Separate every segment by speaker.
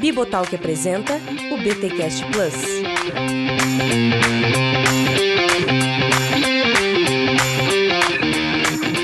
Speaker 1: Bibotalk apresenta o BTcast Plus.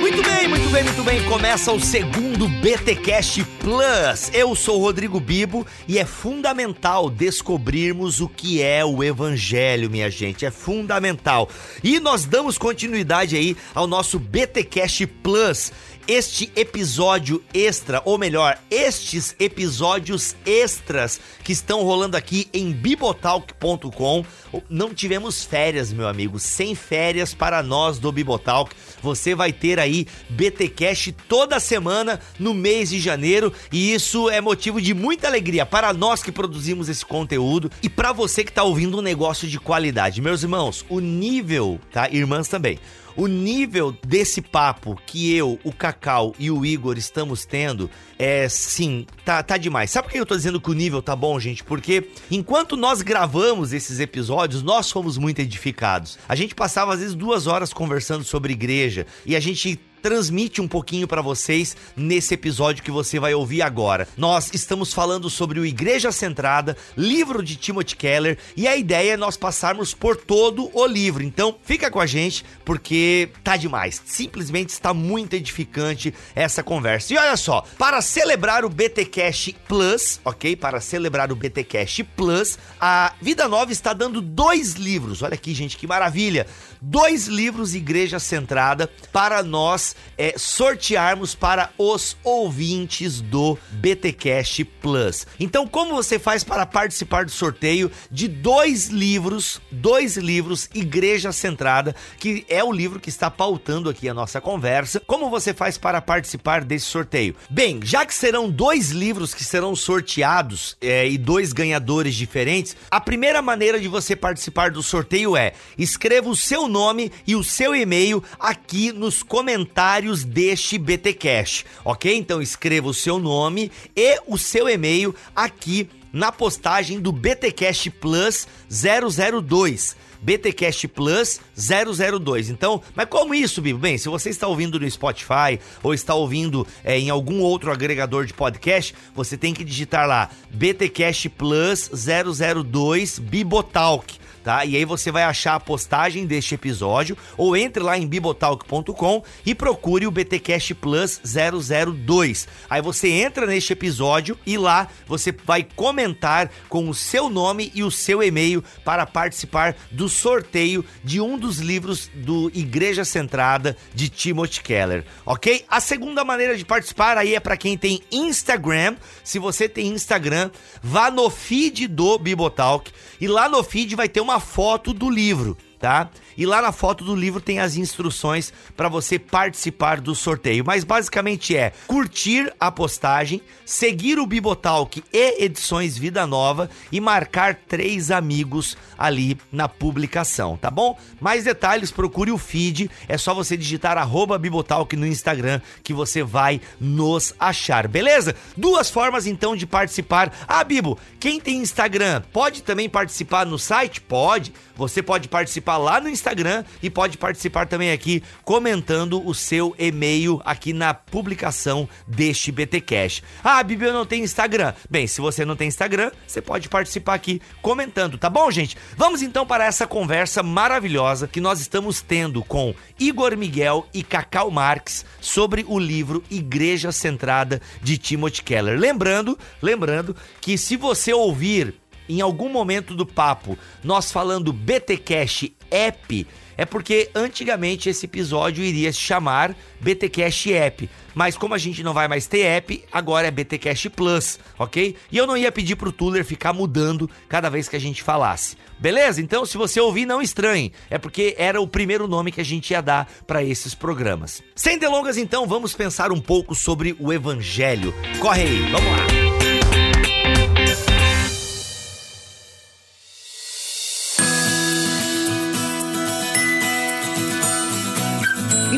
Speaker 2: Muito bem, muito bem, muito bem. Começa o segundo BTcast Plus. Eu sou o Rodrigo Bibo e é fundamental descobrirmos o que é o evangelho, minha gente. É fundamental. E nós damos continuidade aí ao nosso BTcast Plus este episódio extra, ou melhor, estes episódios extras que estão rolando aqui em bibotalk.com. Não tivemos férias, meu amigo, sem férias para nós do Bibotalk. Você vai ter aí BTcast toda semana no mês de janeiro e isso é motivo de muita alegria para nós que produzimos esse conteúdo e para você que está ouvindo um negócio de qualidade. Meus irmãos, o nível, tá? Irmãs também o nível desse papo que eu, o Cacau e o Igor estamos tendo é sim, tá, tá demais. Sabe por que eu tô dizendo que o nível tá bom, gente? Porque enquanto nós gravamos esses episódios, nós fomos muito edificados. A gente passava às vezes duas horas conversando sobre igreja e a gente transmite um pouquinho para vocês nesse episódio que você vai ouvir agora. Nós estamos falando sobre o Igreja Centrada, livro de Timothy Keller, e a ideia é nós passarmos por todo o livro. Então, fica com a gente porque tá demais. Simplesmente está muito edificante essa conversa. E olha só, para celebrar o BTcast Plus, OK? Para celebrar o BTcast Plus, a Vida Nova está dando dois livros. Olha aqui, gente, que maravilha. Dois livros Igreja Centrada para nós é, sortearmos para os ouvintes do BTcast Plus. Então, como você faz para participar do sorteio de dois livros, dois livros Igreja Centrada, que é o livro que está pautando aqui a nossa conversa? Como você faz para participar desse sorteio? Bem, já que serão dois livros que serão sorteados é, e dois ganhadores diferentes, a primeira maneira de você participar do sorteio é escreva o seu nome e o seu e-mail aqui nos comentários deste BTcast, ok? Então escreva o seu nome e o seu e-mail aqui na postagem do BTcast Plus 002. BTcast Plus 002. Então, mas como isso, Bibo? Bem, se você está ouvindo no Spotify ou está ouvindo é, em algum outro agregador de podcast, você tem que digitar lá BTcast Plus 002 Bibotalk tá? E aí você vai achar a postagem deste episódio ou entre lá em bibotalk.com e procure o BTcast Plus 002. Aí você entra neste episódio e lá você vai comentar com o seu nome e o seu e-mail para participar do sorteio de um dos livros do Igreja Centrada de Timothy Keller, ok? A segunda maneira de participar aí é para quem tem Instagram. Se você tem Instagram, vá no feed do Bibotalk e lá no feed vai ter uma foto do livro, tá? E lá na foto do livro tem as instruções para você participar do sorteio. Mas basicamente é curtir a postagem, seguir o Bibotalk e Edições Vida Nova e marcar três amigos ali na publicação, tá bom? Mais detalhes, procure o feed. É só você digitar arroba Bibotalk no Instagram que você vai nos achar, beleza? Duas formas então de participar. Ah, Bibo, quem tem Instagram pode também participar no site? Pode. Você pode participar lá no Instagram e pode participar também aqui comentando o seu e-mail aqui na publicação deste BT Cash. Ah, Bibi, eu não tenho Instagram. Bem, se você não tem Instagram, você pode participar aqui comentando, tá bom, gente? Vamos então para essa conversa maravilhosa que nós estamos tendo com Igor Miguel e Cacau Marques sobre o livro Igreja Centrada de Timothy Keller. Lembrando, lembrando que se você ouvir em algum momento do papo nós falando BT Cash App, é porque antigamente esse episódio iria se chamar BTcast App, mas como a gente não vai mais ter app, agora é BTcast Plus, ok? E eu não ia pedir pro Tuller ficar mudando cada vez que a gente falasse. Beleza? Então, se você ouvir, não estranhe, é porque era o primeiro nome que a gente ia dar para esses programas. Sem delongas, então, vamos pensar um pouco sobre o evangelho. Corre aí, vamos lá.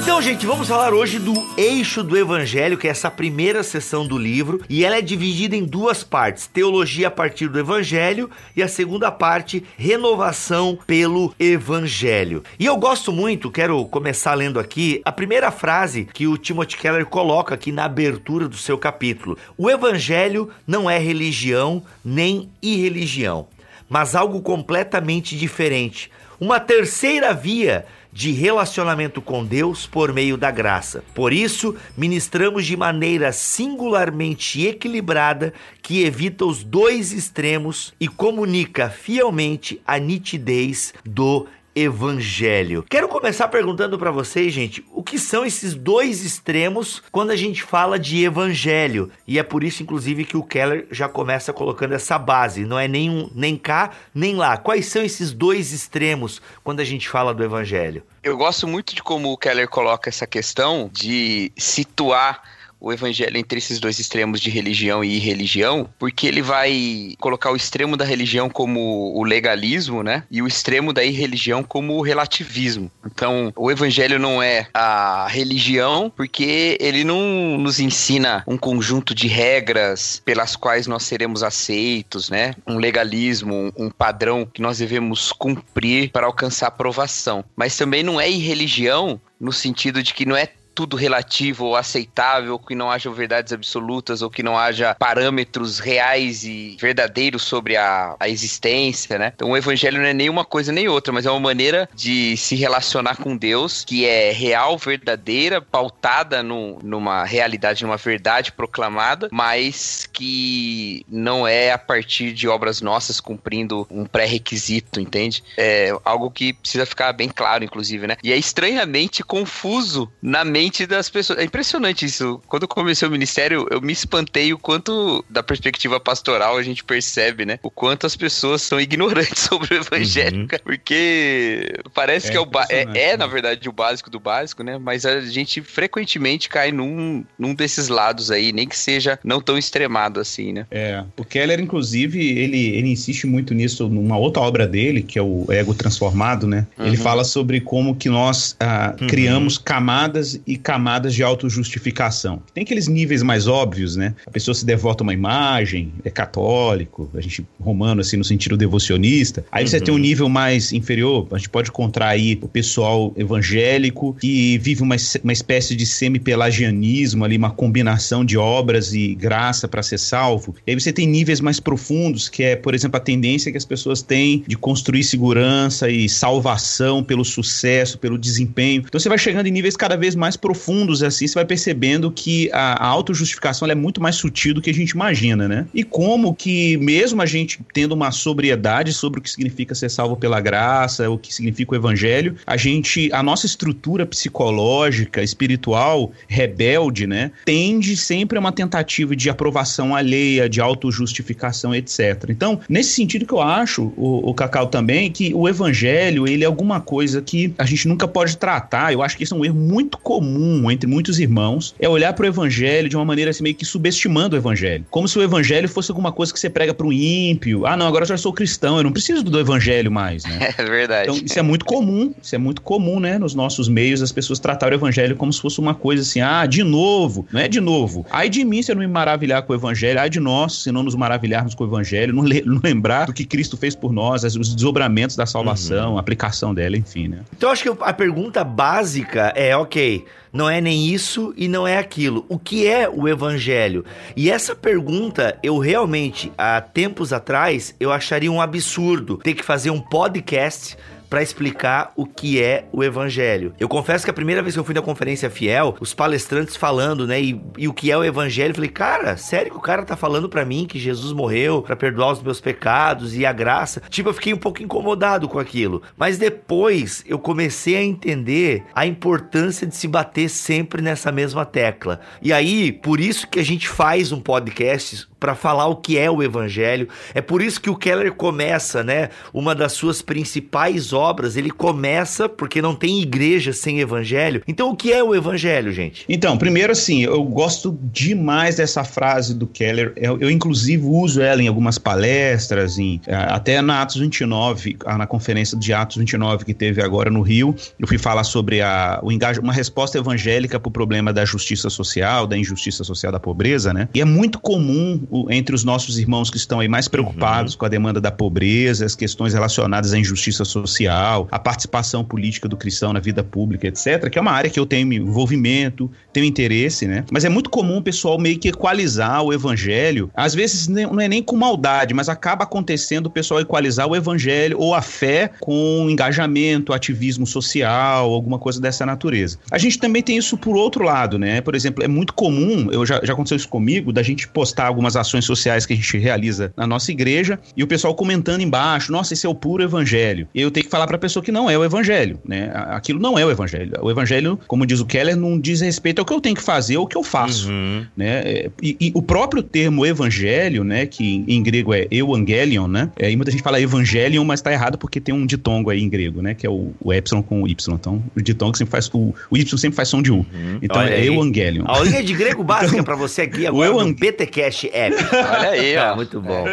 Speaker 2: Então gente, vamos falar hoje do eixo do evangelho, que é essa primeira sessão do livro, e ela é dividida em duas partes: teologia a partir do evangelho e a segunda parte, renovação pelo evangelho. E eu gosto muito, quero começar lendo aqui a primeira frase que o Timothy Keller coloca aqui na abertura do seu capítulo. O evangelho não é religião nem irreligião, mas algo completamente diferente. Uma terceira via de relacionamento com Deus por meio da graça. Por isso, ministramos de maneira singularmente equilibrada que evita os dois extremos e comunica fielmente a nitidez do evangelho. Quero começar perguntando para vocês, gente, o que são esses dois extremos quando a gente fala de evangelho? E é por isso, inclusive, que o Keller já começa colocando essa base. Não é nem, um, nem cá, nem lá. Quais são esses dois extremos quando a gente fala do evangelho?
Speaker 3: Eu gosto muito de como o Keller coloca essa questão de situar o evangelho entre esses dois extremos de religião e irreligião, porque ele vai colocar o extremo da religião como o legalismo, né? E o extremo da irreligião como o relativismo. Então, o evangelho não é a religião, porque ele não nos ensina um conjunto de regras pelas quais nós seremos aceitos, né? Um legalismo, um padrão que nós devemos cumprir para alcançar aprovação. Mas também não é irreligião no sentido de que não é tudo relativo ou aceitável, que não haja verdades absolutas ou que não haja parâmetros reais e verdadeiros sobre a, a existência, né? Então o evangelho não é nem uma coisa nem outra, mas é uma maneira de se relacionar com Deus que é real, verdadeira, pautada no, numa realidade, numa verdade proclamada, mas que não é a partir de obras nossas cumprindo um pré-requisito, entende? É algo que precisa ficar bem claro, inclusive, né? E é estranhamente confuso na mente mente das pessoas. É impressionante isso. Quando eu comecei o ministério, eu me espantei o quanto, da perspectiva pastoral, a gente percebe, né? O quanto as pessoas são ignorantes sobre o evangelho, uhum. porque parece é que é, o é, é, na verdade, o básico do básico, né? Mas a gente frequentemente cai num, num desses lados aí, nem que seja não tão extremado assim, né?
Speaker 4: É. O Keller, inclusive, ele, ele insiste muito nisso numa outra obra dele, que é o Ego Transformado, né? Uhum. Ele fala sobre como que nós ah, uhum. criamos camadas e camadas de autojustificação. Tem aqueles níveis mais óbvios, né? A pessoa se devota a uma imagem, é católico, a gente romano assim no sentido devocionista. Aí uhum. você tem um nível mais inferior, a gente pode encontrar aí o pessoal evangélico que vive uma, uma espécie de semi-pelagianismo ali, uma combinação de obras e graça para ser salvo. E aí você tem níveis mais profundos, que é, por exemplo, a tendência que as pessoas têm de construir segurança e salvação pelo sucesso, pelo desempenho. Então você vai chegando em níveis cada vez mais profundos assim, você vai percebendo que a, a autojustificação é muito mais sutil do que a gente imagina, né? E como que, mesmo a gente tendo uma sobriedade sobre o que significa ser salvo pela graça, o que significa o evangelho, a gente, a nossa estrutura psicológica, espiritual, rebelde, né, tende sempre a uma tentativa de aprovação alheia, de autojustificação, etc. Então, nesse sentido que eu acho, o, o Cacau também, que o evangelho, ele é alguma coisa que a gente nunca pode tratar, eu acho que isso é um erro muito comum comum entre muitos irmãos é olhar para o evangelho de uma maneira assim, meio que subestimando o evangelho. Como se o evangelho fosse alguma coisa que você prega para um ímpio. Ah, não, agora eu já sou cristão, eu não preciso do evangelho mais, né?
Speaker 3: É verdade.
Speaker 4: Então, isso é muito comum, isso é muito comum, né, nos nossos meios, as pessoas tratarem o evangelho como se fosse uma coisa assim, ah, de novo, não é de novo. Ai de mim se eu não me maravilhar com o evangelho, ai de nós se não nos maravilharmos com o evangelho, não, le não lembrar do que Cristo fez por nós, os desdobramentos da salvação, uhum. a aplicação dela, enfim, né?
Speaker 2: Então, acho que a pergunta básica é, ok, não é nem isso e não é aquilo. O que é o evangelho? E essa pergunta, eu realmente, há tempos atrás, eu acharia um absurdo ter que fazer um podcast para explicar o que é o evangelho. Eu confesso que a primeira vez que eu fui na conferência fiel, os palestrantes falando, né, e, e o que é o evangelho, eu falei, cara, sério que o cara tá falando para mim que Jesus morreu para perdoar os meus pecados e a graça? Tipo, eu fiquei um pouco incomodado com aquilo. Mas depois eu comecei a entender a importância de se bater sempre nessa mesma tecla. E aí, por isso que a gente faz um podcast para falar o que é o evangelho. É por isso que o Keller começa, né, uma das suas principais obras, ele começa porque não tem igreja sem evangelho. Então, o que é o evangelho, gente?
Speaker 4: Então, primeiro assim, eu gosto demais dessa frase do Keller. Eu, eu inclusive uso ela em algumas palestras, em, até na Atos 29, na conferência de Atos 29 que teve agora no Rio, eu fui falar sobre a, o engajo, uma resposta evangélica para o problema da justiça social, da injustiça social, da pobreza, né? E é muito comum o, entre os nossos irmãos que estão aí mais preocupados uhum. com a demanda da pobreza, as questões relacionadas à injustiça social, a participação política do cristão na vida pública, etc., que é uma área que eu tenho envolvimento, tenho interesse, né? Mas é muito comum o pessoal meio que equalizar o evangelho, às vezes não é nem com maldade, mas acaba acontecendo o pessoal equalizar o evangelho ou a fé com engajamento, ativismo social, alguma coisa dessa natureza. A gente também tem isso por outro lado, né? Por exemplo, é muito comum, eu já, já aconteceu isso comigo, da gente postar algumas ações sociais que a gente realiza na nossa igreja e o pessoal comentando embaixo, nossa, esse é o puro evangelho. E eu tenho que falar para a pessoa que não é o evangelho, né? Aquilo não é o evangelho. O evangelho, como diz o Keller, não diz respeito ao que eu tenho que fazer ou o que eu faço, uhum. né? E, e, o próprio termo evangelho, né, que em grego é evangelion, né? É, e muita gente fala evangelion, mas tá errado porque tem um ditongo aí em grego, né, que é o, o epsilon com o y. Então, o ditongo sempre faz o, o y sempre faz som de u. Uhum. Então Olha é aí. evangelion.
Speaker 2: A aulinha de grego básica então, para você aqui agora o BTcast App.
Speaker 3: Olha aí, ó.
Speaker 2: Ah, muito bom.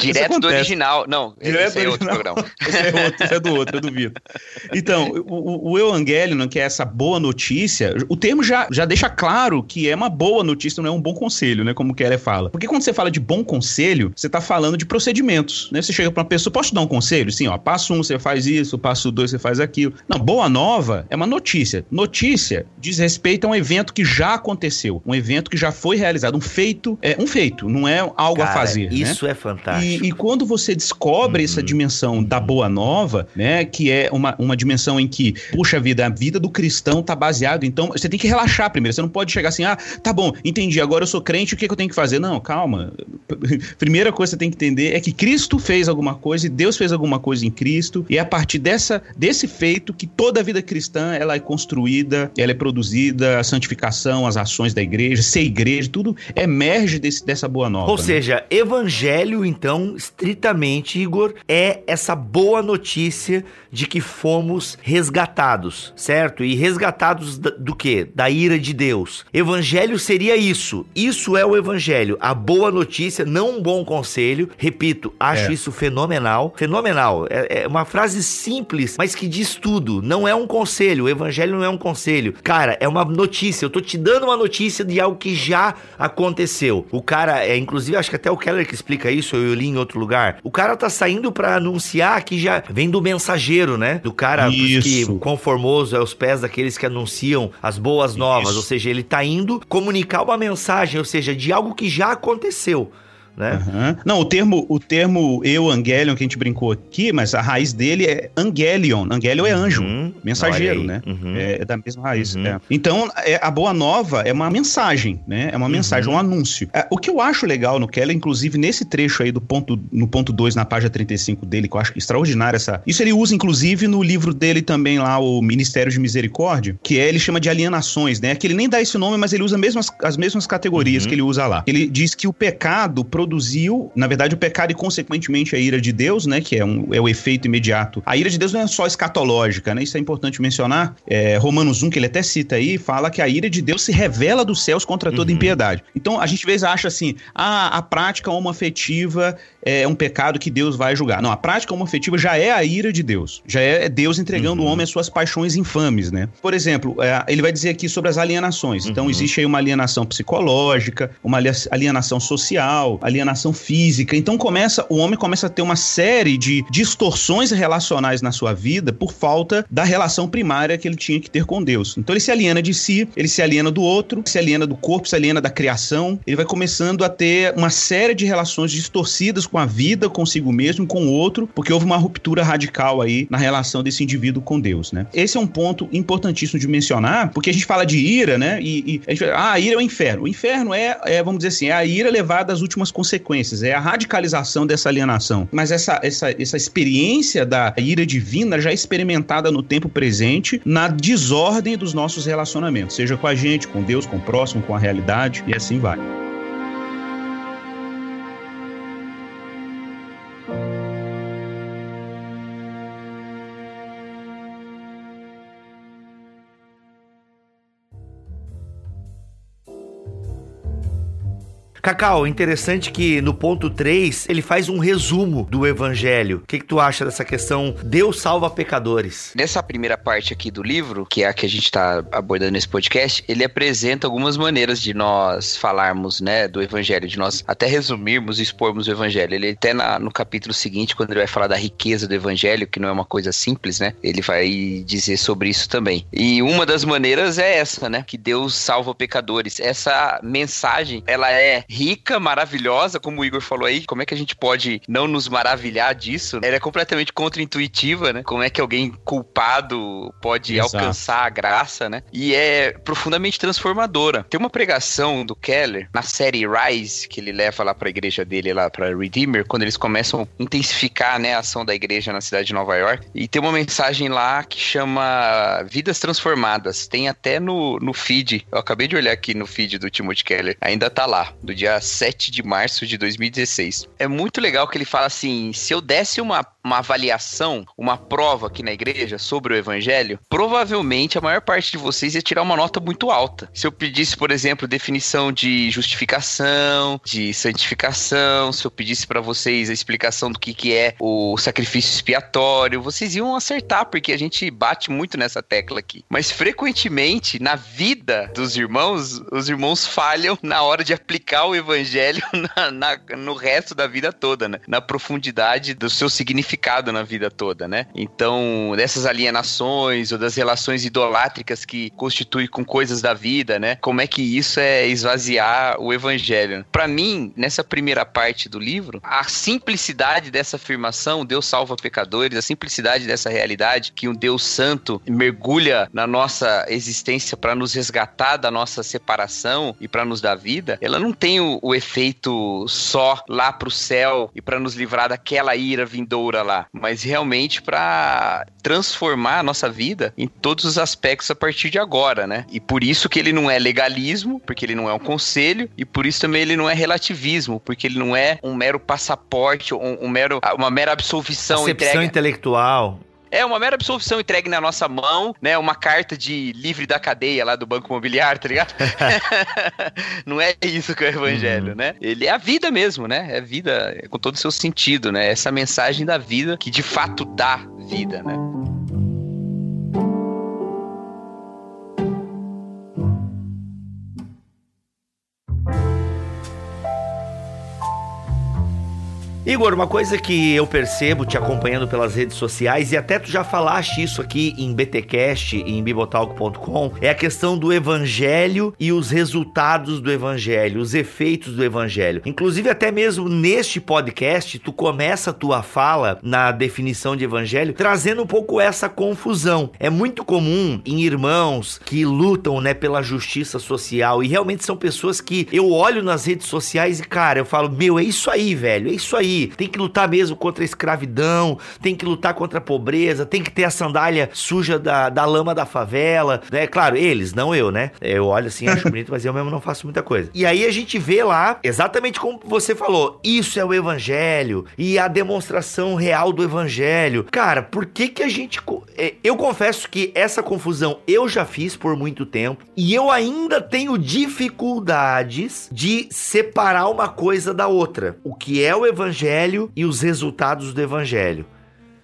Speaker 3: Direto do original. Não, Direto esse é outro programa.
Speaker 4: Esse é, outro, esse é do outro, eu duvido. Então, o, o Evangelion, que é essa boa notícia, o termo já, já deixa claro que é uma boa notícia, não é um bom conselho, né? Como o Keller fala. Porque quando você fala de bom conselho, você tá falando de procedimentos, né? Você chega pra uma pessoa, posso te dar um conselho? Sim, ó, passo um, você faz isso, passo dois, você faz aquilo. Não, boa nova é uma notícia. Notícia diz respeito a um evento que já aconteceu, um evento que já foi realizado, um feito, é um feito, não é algo Cara, a fazer.
Speaker 2: Né? Isso
Speaker 4: né?
Speaker 2: é fantástico.
Speaker 4: E, e, quando você descobre uhum. essa dimensão da boa nova, né? Que é uma, uma dimensão em que, puxa vida, a vida do cristão tá baseado. Então, você tem que relaxar primeiro. Você não pode chegar assim, ah, tá bom, entendi, agora eu sou crente, o que, que eu tenho que fazer? Não, calma. Primeira coisa que você tem que entender é que Cristo fez alguma coisa e Deus fez alguma coisa em Cristo. E é a partir dessa, desse feito que toda a vida cristã ela é construída, ela é produzida, a santificação, as ações da igreja, ser igreja, tudo emerge desse, dessa boa nova.
Speaker 2: Ou né? seja, evangelho, então, estritamente, Igor, é essa boa notícia de que fomos resgatados, certo? E resgatados do quê? Da ira de Deus. Evangelho seria isso. Isso é o evangelho. A boa notícia, não um bom conselho. Repito, acho é. isso fenomenal. Fenomenal. É, é, uma frase simples, mas que diz tudo. Não é um conselho. O evangelho não é um conselho. Cara, é uma notícia. Eu tô te dando uma notícia de algo que já aconteceu. O cara, é inclusive, acho que até o Keller que explica isso, eu li em outro lugar. O cara tá saindo para anunciar que já vem do mensageiro, né? Do cara que conformoso é os pés daqueles que anunciam as boas novas, isso. ou seja, ele tá indo comunicar uma mensagem, ou seja, de algo que já aconteceu né?
Speaker 4: Uhum. Não, o termo, o termo Evangelion que a gente brincou aqui, mas a raiz dele é Angelion. Angelion é anjo, uhum. mensageiro, né? Uhum. É, é, da mesma raiz. Uhum. É. Então, é, a boa nova é uma mensagem, né? É uma uhum. mensagem, um anúncio. É, o que eu acho legal no Keller, inclusive nesse trecho aí do ponto, no ponto 2, na página 35 dele, que eu acho extraordinário essa. Isso ele usa, inclusive, no livro dele também lá, o Ministério de Misericórdia, que é, ele chama de alienações, né? Que ele nem dá esse nome, mas ele usa mesmas, as mesmas categorias uhum. que ele usa lá. Ele diz que o pecado produziu, na verdade, o pecado e, consequentemente, a ira de Deus, né? Que é, um, é o efeito imediato. A ira de Deus não é só escatológica, né? Isso é importante mencionar. É, Romanos 1, que ele até cita aí, fala que a ira de Deus se revela dos céus contra toda uhum. impiedade. Então, a gente às vezes acha assim, ah, a prática homoafetiva é um pecado que Deus vai julgar. Não, a prática homoafetiva já é a ira de Deus. Já é Deus entregando uhum. o homem às suas paixões infames, né? Por exemplo, é, ele vai dizer aqui sobre as alienações. Então, uhum. existe aí uma alienação psicológica, uma alienação social, alienação física. Então começa, o homem começa a ter uma série de distorções relacionais na sua vida por falta da relação primária que ele tinha que ter com Deus. Então ele se aliena de si, ele se aliena do outro, se aliena do corpo, se aliena da criação. Ele vai começando a ter uma série de relações distorcidas com a vida, consigo mesmo, com o outro, porque houve uma ruptura radical aí na relação desse indivíduo com Deus, né? Esse é um ponto importantíssimo de mencionar, porque a gente fala de ira, né? E, e a fala, ah, a ira é o inferno. O inferno é, é, vamos dizer assim, é a ira levada às últimas consequências é a radicalização dessa alienação. Mas essa, essa, essa experiência da ira divina já é experimentada no tempo presente, na desordem dos nossos relacionamentos, seja com a gente, com Deus, com o próximo, com a realidade, e assim vai.
Speaker 2: Cacau, interessante que no ponto 3 ele faz um resumo do evangelho. O que, que tu acha dessa questão Deus salva pecadores?
Speaker 3: Nessa primeira parte aqui do livro, que é a que a gente está abordando nesse podcast, ele apresenta algumas maneiras de nós falarmos, né, do evangelho, de nós até resumirmos e expormos o evangelho. Ele até na, no capítulo seguinte, quando ele vai falar da riqueza do evangelho, que não é uma coisa simples, né, ele vai dizer sobre isso também. E uma das maneiras é essa, né, que Deus salva pecadores. Essa mensagem, ela é rica, maravilhosa, como o Igor falou aí, como é que a gente pode não nos maravilhar disso? Ela é completamente contra-intuitiva, né? Como é que alguém culpado pode Exato. alcançar a graça, né? E é profundamente transformadora. Tem uma pregação do Keller na série Rise, que ele leva lá para a igreja dele, lá para Redeemer, quando eles começam a intensificar né, a ação da igreja na cidade de Nova York. E tem uma mensagem lá que chama Vidas Transformadas. Tem até no, no feed. Eu acabei de olhar aqui no feed do Timothy Keller. Ainda tá lá, do dia 7 de março de 2016. É muito legal que ele fala assim: se eu desse uma uma avaliação, uma prova aqui na igreja sobre o evangelho, provavelmente a maior parte de vocês ia tirar uma nota muito alta. Se eu pedisse, por exemplo, definição de justificação, de santificação, se eu pedisse para vocês a explicação do que, que é o sacrifício expiatório, vocês iam acertar, porque a gente bate muito nessa tecla aqui. Mas frequentemente, na vida dos irmãos, os irmãos falham na hora de aplicar o evangelho na, na, no resto da vida toda, né? Na profundidade do seu significado na vida toda, né? Então, dessas alienações ou das relações idolátricas que constitui com coisas da vida, né? Como é que isso é esvaziar o evangelho? Para mim, nessa primeira parte do livro, a simplicidade dessa afirmação, Deus salva pecadores, a simplicidade dessa realidade que um Deus santo mergulha na nossa existência para nos resgatar da nossa separação e para nos dar vida, ela não tem o, o efeito só lá pro céu e para nos livrar daquela ira vindoura lá, mas realmente para transformar a nossa vida em todos os aspectos a partir de agora, né? E por isso que ele não é legalismo, porque ele não é um conselho, e por isso também ele não é relativismo, porque ele não é um mero passaporte, um, um mero, uma mera absolvição.
Speaker 2: Acepção intelectual.
Speaker 3: É uma mera absolvição entregue na nossa mão, né? Uma carta de livre da cadeia lá do Banco Imobiliário, tá ligado? não é isso que é o evangelho, uhum. né? Ele é a vida mesmo, né? É vida com todo o seu sentido, né? Essa mensagem da vida que de fato dá vida, né?
Speaker 2: Igor, uma coisa que eu percebo te acompanhando pelas redes sociais, e até tu já falaste isso aqui em BTcast e em bibotalco.com, é a questão do evangelho e os resultados do evangelho, os efeitos do evangelho. Inclusive, até mesmo neste podcast, tu começa a tua fala na definição de evangelho trazendo um pouco essa confusão. É muito comum em irmãos que lutam, né, pela justiça social e realmente são pessoas que eu olho nas redes sociais e, cara, eu falo, meu, é isso aí, velho, é isso aí aí. Tem que lutar mesmo contra a escravidão, tem que lutar contra a pobreza, tem que ter a sandália suja da, da lama da favela, né? Claro, eles, não eu, né? Eu olho assim, acho bonito, mas eu mesmo não faço muita coisa. E aí a gente vê lá, exatamente como você falou, isso é o evangelho e a demonstração real do evangelho. Cara, por que que a gente... É, eu confesso que essa confusão eu já fiz por muito tempo e eu ainda tenho dificuldades de separar uma coisa da outra. O que é o evangelho evangelho e os resultados do evangelho.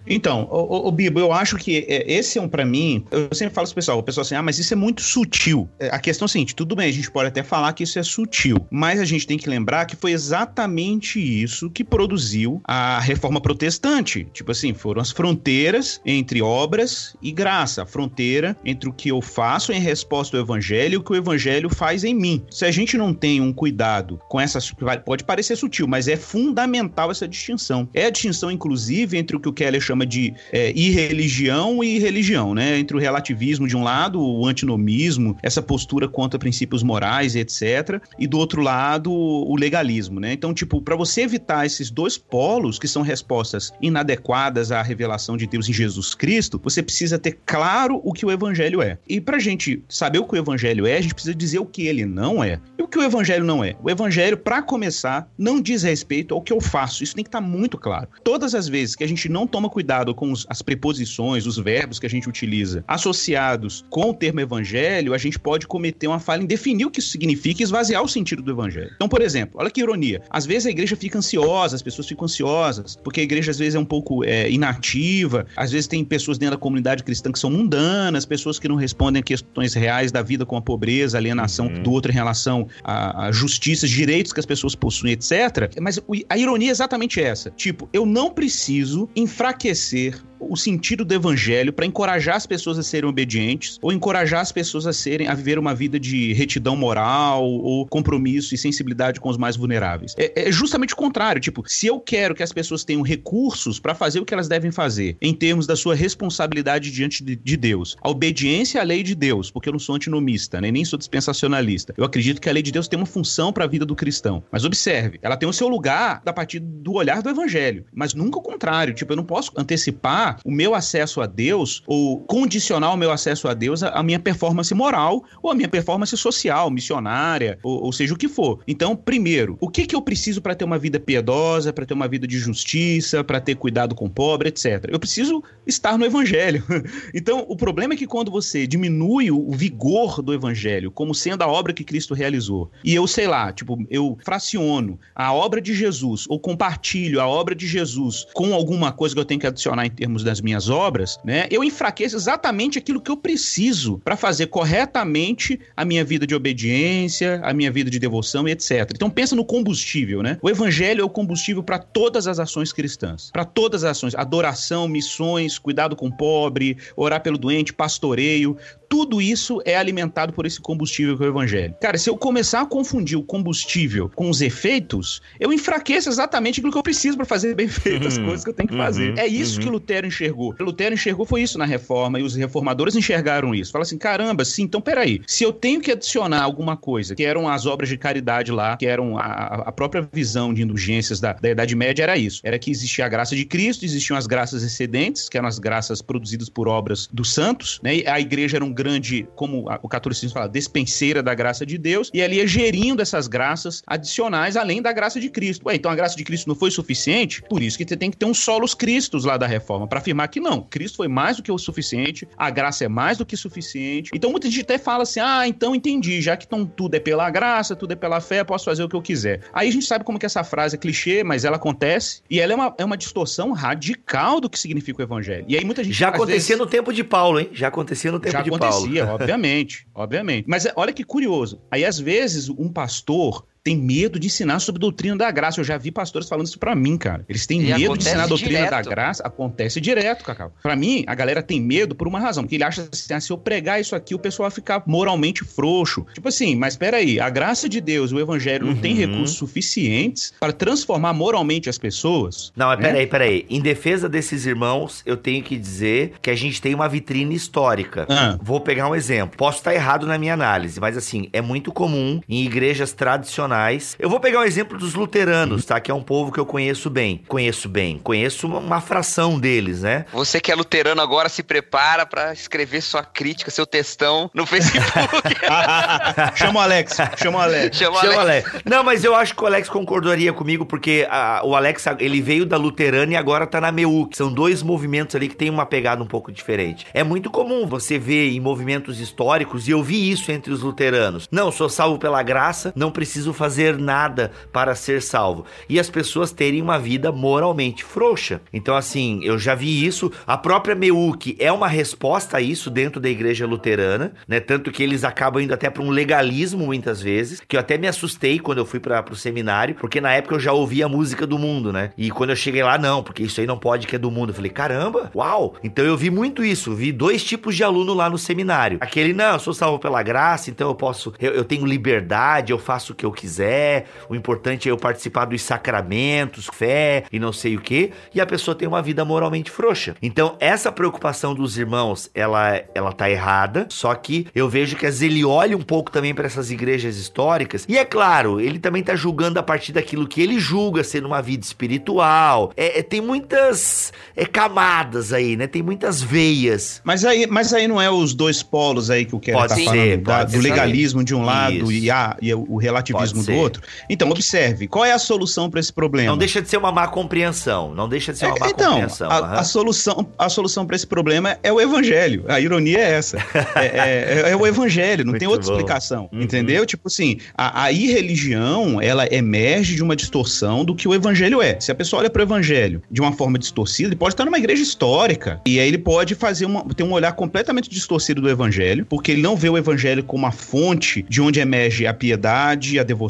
Speaker 4: Então, o, Bibo, eu acho que é, esse é um para mim. Eu sempre falo pro pessoal, o pessoal assim, ah, mas isso é muito sutil. É, a questão é a seguinte: tudo bem, a gente pode até falar que isso é sutil, mas a gente tem que lembrar que foi exatamente isso que produziu a reforma protestante. Tipo assim, foram as fronteiras entre obras e graça, a fronteira entre o que eu faço em resposta ao evangelho e o que o evangelho faz em mim. Se a gente não tem um cuidado com essas. Pode parecer sutil, mas é fundamental essa distinção. É a distinção, inclusive, entre o que o Keller chama chama de é, irreligião e religião, né? Entre o relativismo de um lado, o antinomismo, essa postura contra princípios morais, etc. E do outro lado, o legalismo, né? Então, tipo, para você evitar esses dois polos, que são respostas inadequadas à revelação de Deus em Jesus Cristo, você precisa ter claro o que o evangelho é. E pra gente saber o que o evangelho é, a gente precisa dizer o que ele não é. E o que o evangelho não é? O evangelho, para começar, não diz respeito ao que eu faço. Isso tem que estar tá muito claro. Todas as vezes que a gente não toma cuidado cuidado com os, as preposições, os verbos que a gente utiliza, associados com o termo evangelho, a gente pode cometer uma falha em definir o que isso significa e esvaziar o sentido do evangelho. Então, por exemplo, olha que ironia. Às vezes a igreja fica ansiosa, as pessoas ficam ansiosas, porque a igreja às vezes é um pouco é, inativa, às vezes tem pessoas dentro da comunidade cristã que são mundanas, pessoas que não respondem a questões reais da vida, com a pobreza, alienação uhum. do outro em relação à, à justiça, direitos que as pessoas possuem, etc. Mas a ironia é exatamente essa. Tipo, eu não preciso enfraquecer enriquecer o sentido do evangelho para encorajar as pessoas a serem obedientes ou encorajar as pessoas a serem a viver uma vida de retidão moral ou compromisso e sensibilidade com os mais vulneráveis. É, é justamente o contrário, tipo, se eu quero que as pessoas tenham recursos para fazer o que elas devem fazer em termos da sua responsabilidade diante de, de, Deus, a obediência à lei de Deus, porque eu não sou antinomista, né, nem sou dispensacionalista. Eu acredito que a lei de Deus tem uma função para a vida do cristão. Mas observe, ela tem o seu lugar a partir do olhar do evangelho, mas nunca o contrário, tipo, eu não posso antecipar o meu acesso a Deus ou condicionar o meu acesso a Deus à minha performance moral ou à minha performance social, missionária, ou, ou seja o que for. Então, primeiro, o que, que eu preciso para ter uma vida piedosa, para ter uma vida de justiça, para ter cuidado com o pobre, etc. Eu preciso estar no Evangelho. então, o problema é que quando você diminui o vigor do Evangelho como sendo a obra que Cristo realizou, e eu sei lá, tipo, eu fraciono a obra de Jesus ou compartilho a obra de Jesus com alguma coisa que eu tenho que adicionar em termos termos das minhas obras, né, eu enfraqueço exatamente aquilo que eu preciso para fazer corretamente a minha vida de obediência, a minha vida de devoção e etc. Então pensa no combustível, né? O evangelho é o combustível para todas as ações cristãs, para todas as ações, adoração, missões, cuidado com o pobre, orar pelo doente, pastoreio, tudo isso é alimentado por esse combustível que é o evangelho. Cara, se eu começar a confundir o combustível com os efeitos, eu enfraqueço exatamente aquilo que eu preciso para fazer bem feito as uhum, coisas que eu tenho que uhum, fazer. É isso uhum. que Lutero enxergou. Lutero enxergou foi isso na reforma e os reformadores enxergaram isso. Fala assim, caramba, sim, então peraí. Se eu tenho que adicionar alguma coisa, que eram as obras de caridade lá, que eram a, a própria visão de indulgências da, da Idade Média, era isso. Era que existia a graça de Cristo, existiam as graças excedentes, que eram as graças produzidas por obras dos santos, né? E a igreja era um grande, como o catolicismo fala, despenseira da graça de Deus, e ali ia gerindo essas graças adicionais além da graça de Cristo. Ué, então a graça de Cristo não foi suficiente? Por isso que você tem que ter um solos Cristos lá da reforma, para afirmar que não, Cristo foi mais do que o suficiente, a graça é mais do que suficiente. Então muita gente até fala assim: ah, então entendi, já que então, tudo é pela graça, tudo é pela fé, posso fazer o que eu quiser. Aí a gente sabe como que essa frase é clichê, mas ela acontece, e ela é uma, é uma distorção radical do que significa o evangelho. E aí muita gente.
Speaker 2: Já acontecia vezes... no tempo de Paulo, hein? Já acontecia no tempo
Speaker 4: já
Speaker 2: de
Speaker 4: Paulo.
Speaker 2: Já
Speaker 4: acontecia, obviamente, obviamente. Mas é, olha que curioso. Aí às vezes um pastor tem medo de ensinar sobre doutrina da graça. Eu já vi pastores falando isso para mim, cara. Eles têm e medo de ensinar a doutrina direto. da graça. Acontece direto, Cacau. Para mim, a galera tem medo por uma razão. Porque ele acha assim, ah, se eu pregar isso aqui, o pessoal vai ficar moralmente frouxo. Tipo assim, mas peraí, a graça de Deus, o evangelho, uhum. não tem uhum. recursos suficientes para transformar moralmente as pessoas?
Speaker 2: Não, mas né? peraí, peraí. Em defesa desses irmãos, eu tenho que dizer que a gente tem uma vitrine histórica. Ah. Vou pegar um exemplo. Posso estar errado na minha análise, mas assim, é muito comum em igrejas tradicionais eu vou pegar um exemplo dos luteranos, tá? Que é um povo que eu conheço bem. Conheço bem. Conheço uma, fração deles, né?
Speaker 3: Você que é luterano agora se prepara para escrever sua crítica, seu textão no Facebook.
Speaker 4: chama o Alex. Chama o Alex.
Speaker 2: Chama, Chama o Alex. Alex. Não, mas eu acho que o Alex concordaria comigo porque a, o Alex, ele veio da luterana e agora tá na MEU, são dois movimentos ali que tem uma pegada um pouco diferente. É muito comum você ver em movimentos históricos, e eu vi isso entre os luteranos. Não, sou salvo pela graça, não preciso fazer fazer nada para ser salvo. E as pessoas terem uma vida moralmente frouxa. Então, assim, eu já vi isso. A própria Meuc é uma resposta a isso dentro da igreja luterana, né? Tanto que eles acabam indo até para um legalismo muitas vezes, que eu até me assustei quando eu fui para o seminário, porque na época eu já ouvia a música do mundo, né? E quando eu cheguei lá, não, porque isso aí não pode que é do mundo. Eu falei, caramba, uau! Então eu vi muito isso, vi dois tipos de aluno lá no seminário. Aquele, não, eu sou salvo pela graça, então eu posso, eu, eu tenho liberdade, eu faço o que eu quiser quiser, o importante é eu participar dos sacramentos, fé e não sei o que, e a pessoa tem uma vida moralmente frouxa. Então, essa preocupação dos irmãos, ela, ela tá errada, só que eu vejo que às vezes ele olha um pouco também para essas igrejas históricas, e é claro, ele também tá julgando a partir daquilo que ele julga ser uma vida espiritual. É, é tem muitas é, camadas aí, né? Tem muitas veias.
Speaker 4: Mas aí, mas aí não é os dois polos aí que o Kelly tá falando, da, do legalismo de um lado e, a, e o relativismo mesmo do outro. Então, observe, qual é a solução para esse problema?
Speaker 2: Não deixa de ser uma má compreensão. Não deixa de ser uma
Speaker 4: É,
Speaker 2: má
Speaker 4: então,
Speaker 2: compreensão.
Speaker 4: a,
Speaker 2: aham.
Speaker 4: a solução, a solução para esse problema é o evangelho. A ironia é essa. É, é- é o evangelho, não tem outra
Speaker 2: bom.
Speaker 4: explicação.
Speaker 2: Uhum.
Speaker 4: Entendeu? Tipo assim, a, a irreligião, ela emerge de uma distorção do que o evangelho é. Se a pessoa olha para o evangelho de uma forma distorcida, ele pode estar numa igreja histórica. E aí ele pode fazer uma, ter um olhar completamente distorcido do evangelho, porque ele não vê o evangelho como a fonte de onde emerge a piedade, a devoção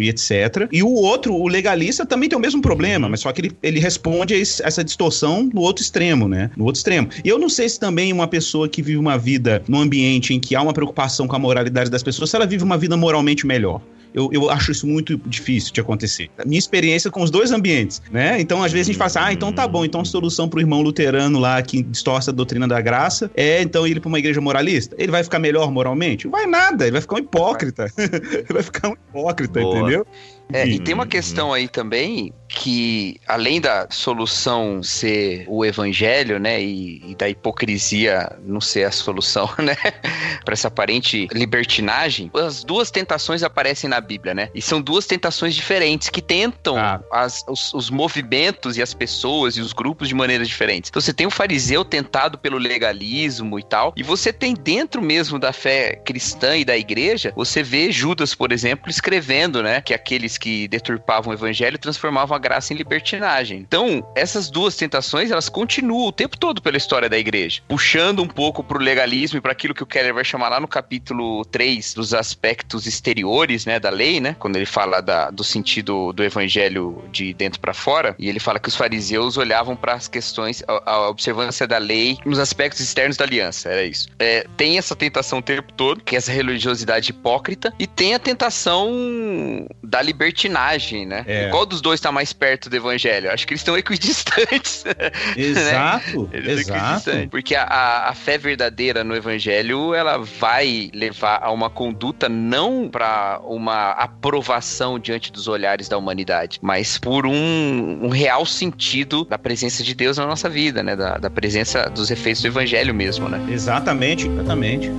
Speaker 4: e etc. E o outro, o legalista, também tem o mesmo problema, mas só que ele, ele responde a esse- essa distorção no outro extremo, né? No outro extremo. E eu não sei se também uma pessoa que vive uma vida num ambiente em que há uma preocupação com a moralidade das pessoas, se ela vive uma vida moralmente melhor. Eu, eu acho isso muito difícil de acontecer. A minha experiência com os dois ambientes, né? Então, às vezes a gente fala assim, ah, então tá bom, então a solução pro irmão luterano lá que distorce a doutrina da graça é então ir pra uma igreja moralista. Ele vai ficar melhor moralmente? Não vai nada, ele vai ficar um hipócrita. ele vai ficar um hipócrita,
Speaker 2: Boa.
Speaker 4: entendeu?
Speaker 3: É, e
Speaker 4: Uhum.
Speaker 3: tem uma questão aí também que, além da solução ser o evangelho, né, e, e da hipocrisia não ser a solução, né, para essa aparente libertinagem, as duas tentações aparecem na Bíblia, né, e são duas tentações diferentes que tentam
Speaker 4: Ah.
Speaker 3: as- os, os movimentos e as pessoas e os grupos de maneiras diferentes. Então você tem o fariseu tentado pelo legalismo e tal, e você tem dentro mesmo da fé cristã e da igreja, você vê Judas, por exemplo, escrevendo, né, que aqueles que deturpavam o evangelho transformavam a graça em libertinagem. Então, essas duas tentações, elas continuam o tempo todo pela história da igreja, puxando um pouco pro legalismo e para aquilo que o Keller vai chamar lá no capítulo 3 dos aspectos exteriores, né, da lei, né, quando ele fala da- do sentido do evangelho de dentro para fora, e ele fala que os fariseus olhavam para as questões, a, a observância da lei nos aspectos externos da aliança, era isso. É, tem essa tentação o tempo todo, que é essa religiosidade hipócrita, e tem a tentação da libertinagem, né?
Speaker 4: É.
Speaker 3: Qual dos dois tá mais perto do evangelho? Acho que eles estão equidistantes.
Speaker 4: Exato,
Speaker 3: Eles estão
Speaker 4: exato.
Speaker 3: equidistantes. Porque a, a, a fé verdadeira no evangelho, ela vai levar a uma conduta não para uma aprovação diante dos olhares da humanidade, mas por um, um real sentido da presença de Deus na nossa vida, né? Da, da presença dos efeitos do evangelho mesmo, né?
Speaker 4: Exatamente, exatamente.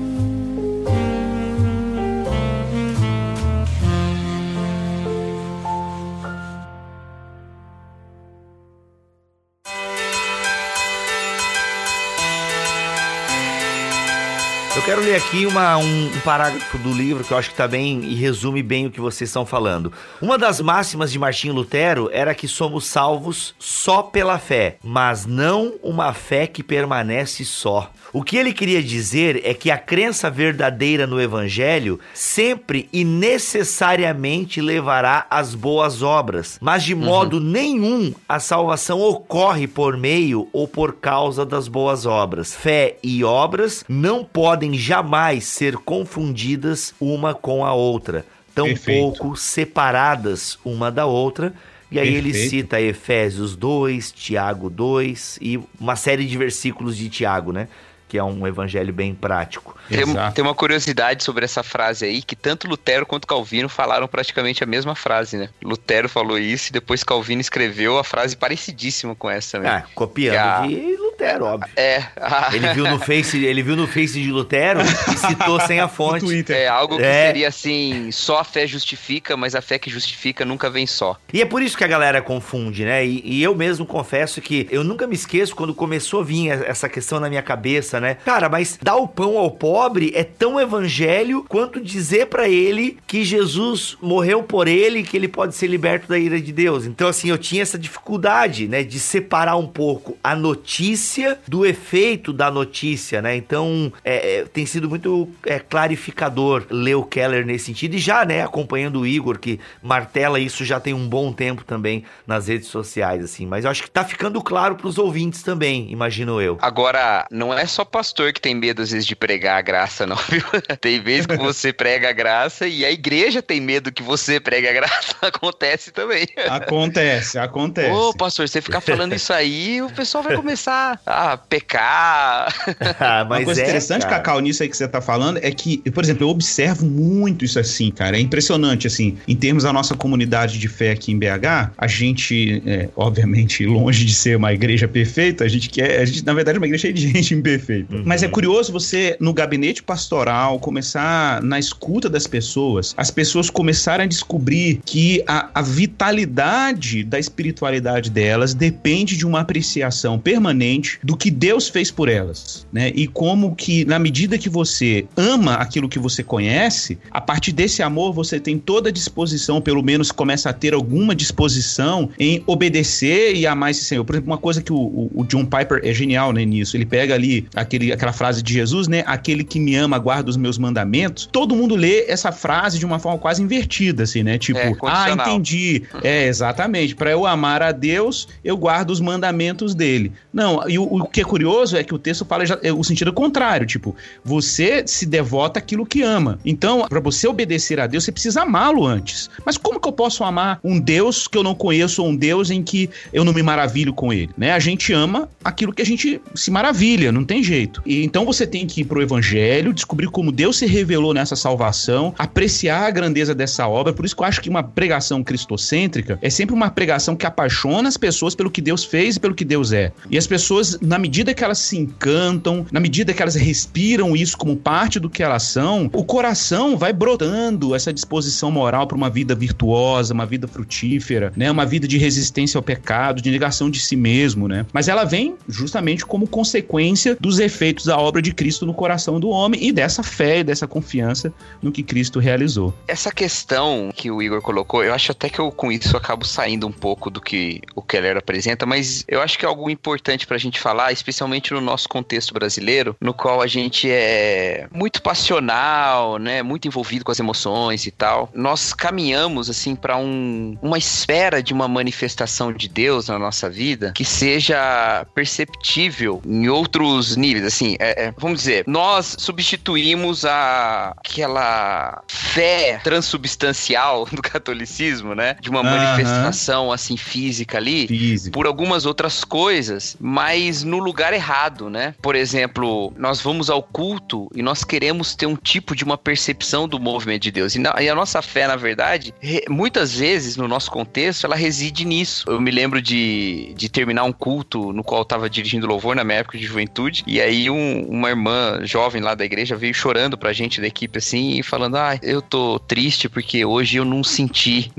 Speaker 2: Quero ler aqui uma- um, um parágrafo do livro que eu acho que está bem e resume bem o que vocês estão falando. Uma das máximas de Martinho Lutero era que somos salvos só pela fé, mas não uma fé que permanece só. O que ele queria dizer é que a crença verdadeira no Evangelho sempre e necessariamente levará às boas obras, mas de modo nenhum a salvação ocorre por meio ou por causa das boas obras. Fé e obras não podem jamais ser confundidas uma com a outra, tampouco separadas uma da outra. E aí ele
Speaker 4: Perfeito.
Speaker 2: cita Efésios 2, Tiago 2 e uma série de versículos de Tiago, né? Que é um evangelho bem prático.
Speaker 3: Tem, tem uma curiosidade sobre essa frase aí, que tanto Lutero quanto Calvino falaram praticamente a mesma frase, né? Lutero falou isso e depois Calvino escreveu a frase parecidíssima com essa mesmo.
Speaker 2: Ah, copiando
Speaker 3: Ah.
Speaker 2: de Lutero, óbvio.
Speaker 3: É, a-
Speaker 2: Ele viu no Face, ele viu no Face de Lutero e citou sem a fonte.
Speaker 4: Twitter.
Speaker 3: é algo que
Speaker 2: É.
Speaker 3: seria assim, só a fé justifica, mas a fé que justifica nunca vem só.
Speaker 2: E é por isso que a galera confunde, né? E, e eu mesmo confesso que eu nunca me esqueço quando começou a vir essa questão na minha cabeça, né? Cara, mas dar o pão ao pobre é tão evangelho quanto dizer pra ele que Jesus morreu por ele e que ele pode ser liberto da ira de Deus. Então, assim, eu tinha essa dificuldade, né? De separar um pouco a notícia do efeito da notícia, né? Então, é, é, tem sido muito é, clarificador ler o Keller nesse sentido e já, né, acompanhando o Igor, que martela isso já tem um bom tempo também nas redes sociais, assim. Mas eu acho que tá ficando claro pros ouvintes também, imagino eu.
Speaker 3: Agora, não é só pastor que tem medo às vezes de pregar a graça, não, viu? Tem vezes que você prega a graça e a igreja tem medo que você pregue a graça. Acontece também.
Speaker 4: Acontece, acontece.
Speaker 3: Ô, pastor, você ficar falando isso aí, o pessoal vai começar a pecar.
Speaker 4: Ah, Uma coisa é, interessante, cara. Cacau, nisso aí que você tá falando, é que, por exemplo, eu observo muito isso assim, cara. É impressionante, assim, em termos da nossa comunidade de fé aqui em BH, a gente, é, obviamente, longe de ser uma igreja perfeita, a gente quer, a gente, na verdade, é uma igreja cheia de gente imperfeita. Uhum. Mas é curioso você, no gabinete pastoral, começar na escuta das pessoas, as pessoas começarem a descobrir que a, a vitalidade da espiritualidade delas depende de uma apreciação permanente do que Deus fez por elas, né? E como que, na medida que você ama aquilo que você conhece, a partir desse amor você tem toda a disposição, pelo menos começa a ter alguma disposição em obedecer e amar esse Senhor. Por exemplo, uma coisa que o, o, o John Piper é genial né, nisso, ele pega ali aquele, aquela frase de Jesus, né? Aquele que me ama guarda os meus mandamentos. Todo mundo lê essa frase de uma forma quase invertida, assim, né? Tipo, é, ah, entendi. É, exatamente. Para eu amar a Deus, eu guardo os mandamentos dele. Não, e o, o que é curioso é que o texto fala já, é o sentido contrário, tipo, você se devota aquilo que ama. Então, para você obedecer a Deus, você precisa amá-lo antes. Mas como que eu posso amar um Deus que eu não conheço ou um Deus em que eu não me maravilho com ele, né? A gente ama aquilo que a gente se maravilha, não tem jeito. E então você tem que ir pro evangelho, descobrir como Deus se revelou nessa salvação, apreciar a grandeza dessa obra. Por isso que eu acho que uma pregação cristocêntrica é sempre uma pregação que apaixona as pessoas pelo que Deus fez e pelo que Deus é. E as pessoas, na medida que elas se encantam, na medida que elas respiram isso como parte do que elas são, o coração vai brotando essa disposição moral para uma vida virtuosa, uma vida frutífera, né? Uma vida de resistência ao pecado, de negação de si mesmo, né? Mas ela vem justamente como consequência dos efeitos da obra de Cristo no coração do homem e dessa fé e dessa confiança no que Cristo realizou.
Speaker 3: Essa questão que o Igor colocou, eu acho até que eu com isso acabo saindo um pouco do que o Keller apresenta, mas eu acho que é algo importante para a gente falar, especialmente no nosso contexto brasileiro, no qual a gente é muito passional, né, muito envolvido com as emoções e tal. Nós caminhamos assim para um, uma esfera de uma manifestação de Deus na nossa vida que seja perceptível em outros níveis, assim, é, é, vamos dizer, nós substituímos a, aquela fé transubstancial do catolicismo, né, de uma manifestação assim física ali, por algumas outras coisas, mas no lugar errado, né? Por exemplo, nós vamos ao culto e nós queremos ter um tipo de uma percepção do movimento de Deus. E, na, e a nossa fé, na verdade, re, muitas vezes no nosso contexto, ela reside nisso. Eu me lembro de, de terminar um culto no qual eu estava dirigindo louvor na minha época de juventude, e aí um, uma irmã jovem lá da igreja veio chorando pra gente da equipe assim, e falando: Ah, eu tô triste porque hoje eu não senti.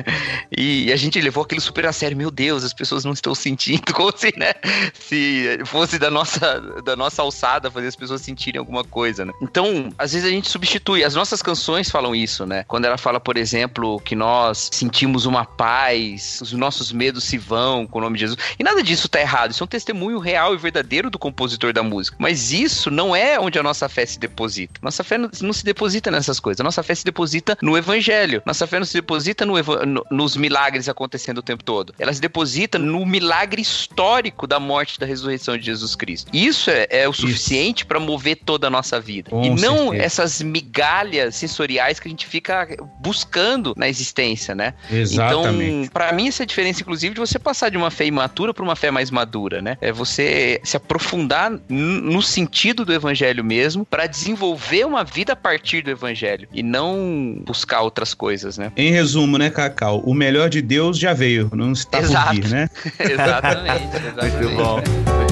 Speaker 3: e a gente levou aquilo super a sério. Meu Deus, as pessoas não estão sentindo. Como assim, né? Se fosse da nossa, da nossa alçada fazer as pessoas sentirem alguma coisa, né? Então, às vezes a gente substitui. As nossas canções falam isso, né? Quando ela fala, por exemplo, que nós sentimos uma paz, os nossos medos se vão com o nome de Jesus. E nada disso tá errado. Isso é um testemunho real e verdadeiro do compositor da música. Mas isso não é onde a nossa fé se deposita. Nossa fé não se deposita nessas coisas. Nossa fé se deposita no evangelho. Nossa fé não se deposita no, no, nos milagres acontecendo o tempo todo. Ela se deposita no milagre histórico da morte e da ressurreição de Jesus Cristo. Isso é, é o suficiente para mover toda a nossa vida. Com e não certeza. essas migalhas sensoriais que a gente fica buscando na existência, né?
Speaker 4: Exatamente.
Speaker 3: Então, para mim, essa é a diferença, inclusive, de você passar de uma fé imatura para uma fé mais madura, né? É você se aprofundar no sentido do evangelho mesmo para desenvolver uma vida a partir do evangelho e não buscar outras coisas, né?
Speaker 4: Em resumo, né, Cacau? O melhor de Deus já veio, não está Exato. por vir, né?
Speaker 3: exatamente, exatamente.
Speaker 2: Muito bom, muito bom.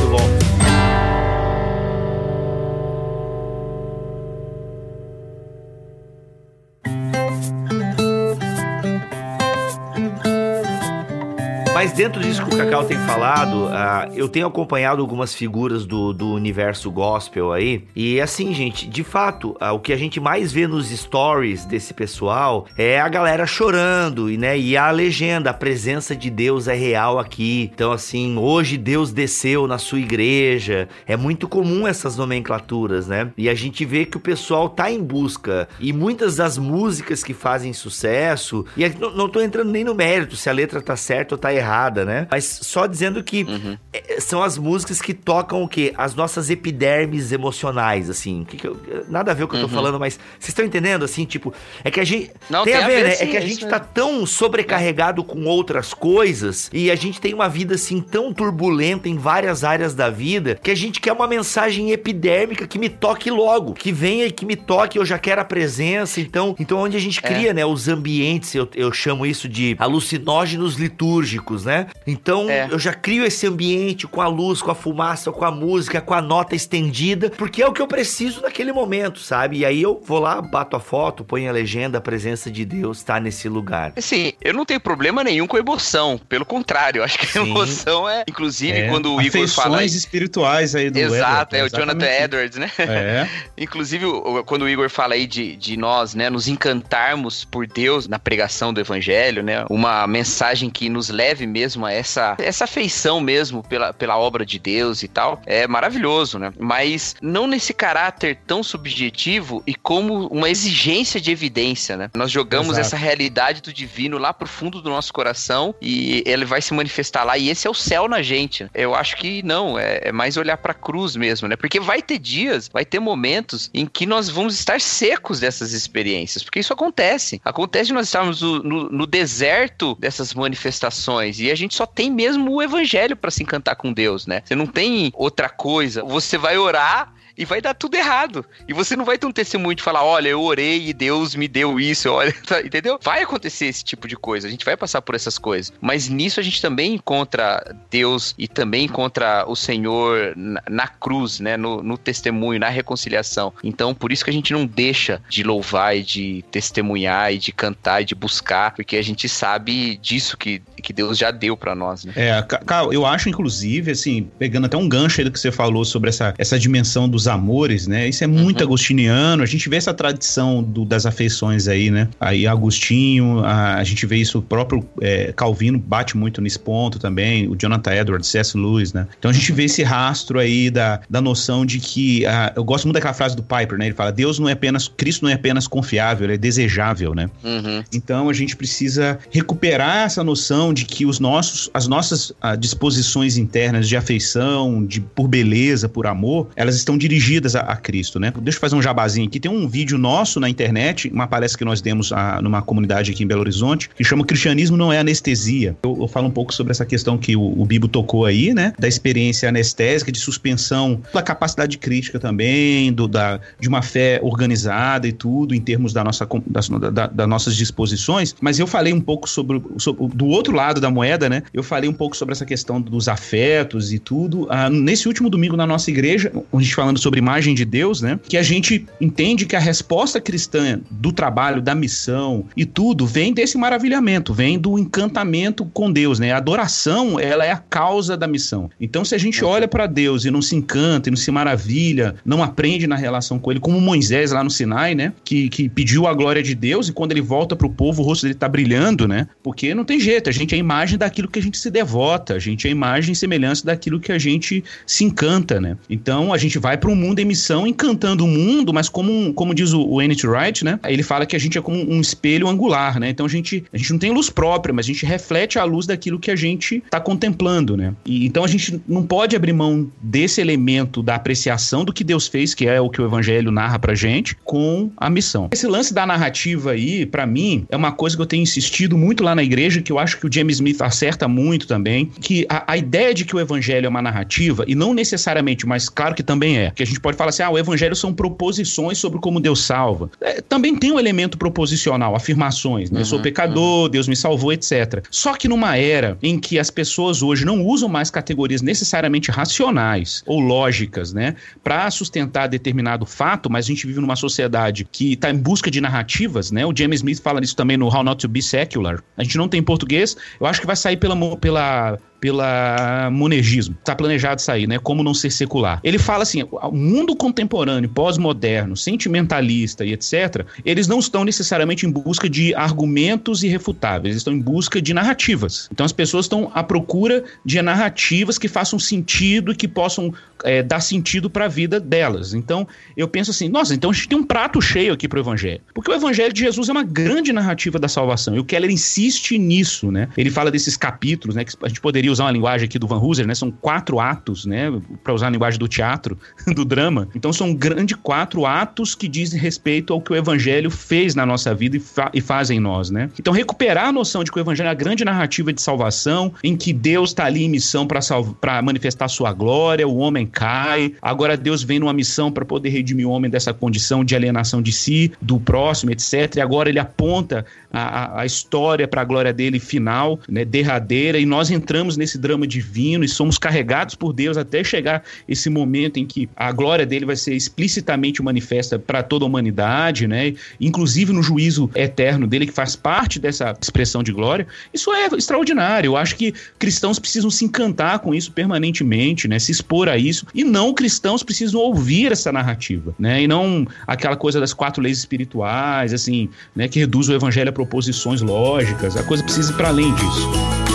Speaker 2: Mas dentro disso que o Cacau tem falado, uh, eu tenho acompanhado algumas figuras do, do universo gospel aí. E assim, gente, de fato, uh, o que a gente mais vê nos stories desse pessoal é a galera chorando, e, né? E a legenda, a presença de Deus é real aqui. Então, assim, hoje Deus desceu na sua igreja. É muito comum essas nomenclaturas, né? E a gente vê que o pessoal tá em busca. E muitas das músicas que fazem sucesso, e não, não tô entrando nem no mérito se a letra tá certa ou tá errada errada, né? Mas só dizendo que uhum. É, são as músicas que tocam o quê? As nossas epidermes emocionais, assim. Que que eu, nada a ver com o que eu tô uhum. falando, mas vocês estão entendendo, assim, tipo, é que a gente. Não, tem, tem a ver, né? Sim, é que a gente tá tão sobrecarregado com outras coisas e a gente tem uma vida, assim, tão turbulenta em várias áreas da vida que a gente quer uma mensagem epidérmica que me toque logo, que venha e que me toque, eu já quero a presença. Então, então onde a gente é. cria, é. né, os ambientes, eu, eu chamo isso de alucinógenos litúrgicos, né? Então, é. eu já crio esse ambiente com a luz, com a fumaça, com a música, com a nota estendida, porque é o que eu preciso naquele momento, sabe? E aí eu vou lá, bato a foto, ponho a legenda, a presença de Deus está nesse lugar.
Speaker 3: Assim, eu não tenho problema nenhum com emoção, pelo contrário, acho que a emoção é, inclusive, é. quando o Igor fala...
Speaker 4: espirituais aí do
Speaker 3: Exato, Edward, é o Jonathan Edwards, né? É. inclusive, quando o Igor fala aí de, de nós, né, nos encantarmos por Deus na pregação do evangelho, né, uma mensagem que nos leve mesmo a essa, essa afeição mesmo pela, pela obra de Deus e tal, é maravilhoso, né? Mas não nesse caráter tão subjetivo e como uma exigência de evidência, né? Nós jogamos Exato. essa realidade do divino lá pro fundo do nosso coração e ele vai se manifestar lá e esse é o céu na gente. Eu acho que não, é, é mais olhar pra cruz mesmo, né? Porque vai ter dias, vai ter momentos em que nós vamos estar secos dessas experiências, porque isso acontece. Acontece de nós estarmos no, no, no deserto dessas manifestações e a gente só tem mesmo o evangelho para se encantar com Deus, né? Você não tem outra coisa. Você vai orar e vai dar tudo errado. E você não vai ter um testemunho de falar, olha, eu orei e Deus me deu isso, olha, tá, entendeu? Vai acontecer esse tipo de coisa, a gente vai passar por essas coisas. Mas nisso a gente também encontra Deus e também encontra o Senhor na, na cruz, né? No, no, testemunho, na reconciliação. Então, por isso que a gente não deixa de louvar e de testemunhar e de cantar e de buscar, porque a gente sabe disso que, que Deus já deu para nós, né?
Speaker 4: É, Carl, eu acho, inclusive, assim, pegando até um gancho aí do que você falou sobre essa, essa dimensão dos amores, né? Isso é muito uhum. agostiniano. A gente vê essa tradição do, das afeições aí, né? Aí Agostinho, a, a gente vê isso, o próprio é, Calvino bate muito nesse ponto também, o Jonathan Edwards, C.S. Lewis, né? Então a gente vê esse rastro aí da, da noção de que. A, eu gosto muito daquela frase do Piper, né? Ele fala: Deus não é apenas. Cristo não é apenas confiável, ele é desejável, né? Uhum. Então a gente precisa recuperar essa noção de que os nossos, as nossas a, disposições internas de afeição, de por beleza, por amor, elas estão dirigidas dirigidas a, a, Cristo, né? Deixa eu fazer um jabazinho aqui. Tem um vídeo nosso na internet, uma palestra que nós demos a, numa comunidade aqui em Belo Horizonte, que chama Cristianismo não é anestesia. Eu, eu falo um pouco sobre essa questão que o, o Bibo tocou aí, né? Da experiência anestésica, de suspensão, da capacidade crítica também, do, da, de uma fé organizada e tudo, em termos da nossa, das, da, das nossas disposições. Mas eu falei um pouco sobre, sobre, do outro lado da moeda, né? Eu falei um pouco sobre essa questão dos afetos e tudo. Ah, nesse último domingo na nossa igreja, a gente falando sobre sobre imagem de Deus, né? Que a gente entende que a resposta cristã do trabalho, da missão e tudo vem desse maravilhamento, vem do encantamento com Deus, né? A adoração, ela é a causa da missão. Então, se a gente olha para Deus e não se encanta, e não se maravilha, não aprende na relação com ele, como Moisés lá no Sinai, né? Que, que pediu a glória de Deus e quando ele volta pro povo, o rosto dele tá brilhando, né? Porque não tem jeito, a gente é a imagem daquilo que a gente se devota, a gente é a imagem e semelhança daquilo que a gente se encanta, né? Então, a gente vai para um mundo em missão, encantando o mundo, mas como, como diz o, o. Wright, né? Ele fala que a gente é como um espelho angular, né? Então a gente, a gente não tem luz própria, mas a gente reflete a luz daquilo que a gente está contemplando, né? E, então a gente não pode abrir mão desse elemento da apreciação do que Deus fez, que é o que o Evangelho narra pra gente, com a missão. Esse lance da narrativa aí, para mim, é uma coisa que eu tenho insistido muito lá na igreja, que eu acho que o James Smith acerta muito também, que a, a ideia de que o Evangelho é uma narrativa, e não necessariamente, mas claro que também é, que a gente pode falar assim: ah, o evangelho são proposições sobre como Deus salva. É, também tem um elemento proposicional, afirmações, né? Uhum, eu sou uhum, pecador, uhum. Deus me salvou, etc. Só que numa era em que as pessoas hoje não usam mais categorias necessariamente racionais ou lógicas, né, para sustentar determinado fato, mas a gente vive numa sociedade que está em busca de narrativas, né? O James Smith fala isso também no How Not to Be Secular. A gente não tem em português, eu acho que vai sair pela, pela pela monergismo. Está planejado sair, né? Como não ser secular. Ele fala assim: o mundo contemporâneo, pós-moderno, sentimentalista e etc., eles não estão necessariamente em busca de argumentos irrefutáveis, eles estão em busca de narrativas. Então as pessoas estão à procura de narrativas que façam sentido e que possam é, dar sentido para a vida delas. Então eu penso assim: nossa, então a gente tem um prato cheio aqui para o Evangelho. Porque o Evangelho de Jesus é uma grande narrativa da salvação e o Keller insiste nisso, né? Ele fala desses capítulos, né? Que a gente poderia usar uma linguagem aqui do Van Hooser, né? São quatro atos, né? Para usar a linguagem do teatro, do drama. Então são grandes quatro atos que dizem respeito ao que o Evangelho fez na nossa vida e, fa e faz em nós, né? Então recuperar a noção de que o Evangelho é a grande narrativa de salvação, em que Deus está ali em missão para manifestar sua glória, o homem cai, agora Deus vem numa missão para poder redimir o homem dessa condição de alienação de si, do próximo, etc. E agora ele aponta a, a história para a glória dele final, né, derradeira, e nós entramos nesse drama divino e somos carregados por Deus até chegar esse momento em que a glória dele vai ser explicitamente manifesta para toda a humanidade, né, inclusive no juízo eterno dele, que faz parte dessa expressão de glória. Isso é extraordinário. Eu acho que cristãos precisam se encantar com isso permanentemente, né, se expor a isso, e não cristãos precisam ouvir essa narrativa, né, e não aquela coisa das quatro leis espirituais, assim, né, que reduz o evangelho a proposições lógicas. A coisa precisa ir para além disso.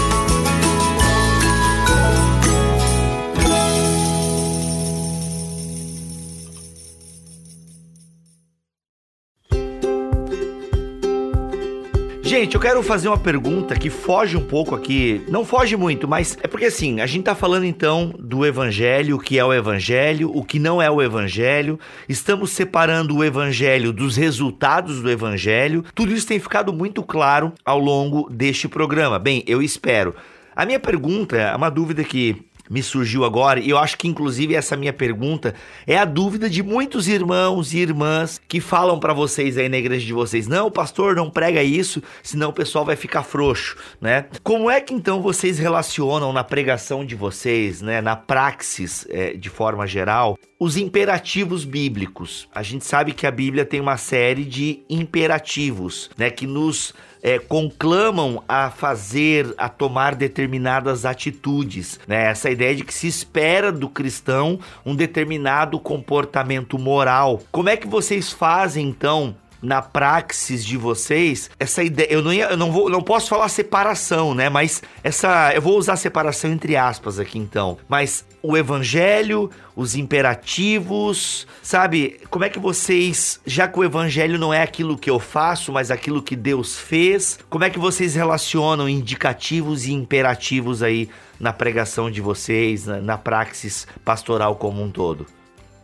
Speaker 2: Gente, eu quero fazer uma pergunta que foge um pouco aqui. Não foge muito, mas é porque assim, a gente tá falando então do evangelho, o que é o evangelho, o que não é o evangelho. Estamos separando o evangelho dos resultados do evangelho. Tudo isso tem ficado muito claro ao longo deste programa. Bem, eu espero. A minha pergunta é uma dúvida que me surgiu agora, e eu acho que inclusive essa minha pergunta é a dúvida de muitos irmãos e irmãs que falam para vocês aí na igreja de vocês: "Não, pastor, não prega isso, senão o pessoal vai ficar frouxo", né? Como é que então vocês relacionam na pregação de vocês, né, na praxis é, de forma geral, os imperativos bíblicos? A gente sabe que a Bíblia tem uma série de imperativos, né, que nos é, conclamam a fazer, a tomar determinadas atitudes. Né? Essa ideia de que se espera do cristão um determinado comportamento moral. Como é que vocês fazem então na praxis de vocês essa ideia. Eu não, ia, eu não vou, não posso falar separação, né? Mas essa, eu vou usar separação entre aspas aqui então. Mas o evangelho, os imperativos, sabe? Como é que vocês, já que o evangelho não é aquilo que eu faço, mas aquilo que Deus fez, como é que vocês relacionam indicativos e imperativos aí na pregação de vocês, na, na praxis pastoral como um todo?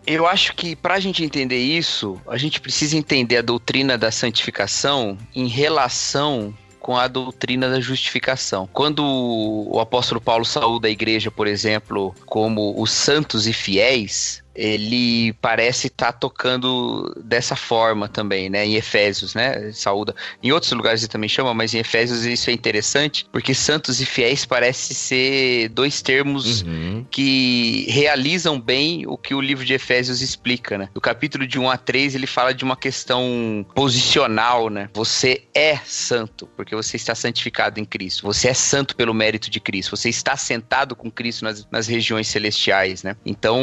Speaker 3: Eu acho que para a gente entender isso, a gente precisa entender a doutrina da santificação em relação com a doutrina da justificação. Quando o apóstolo Paulo saúda a igreja, por exemplo, como os santos e fiéis, ele parece estar tá tocando dessa forma também, né? Em Efésios, né? Saúda. Em outros lugares ele também chama, mas em Efésios isso é interessante, porque santos e fiéis parece ser dois termos uhum. que realizam bem o que o livro de Efésios explica, né? No capítulo de 1 a 3 ele fala de uma questão posicional, né? Você é santo, porque você está santificado em Cristo. Você é santo pelo mérito de Cristo. Você está sentado com Cristo nas, nas regiões celestiais, né? Então,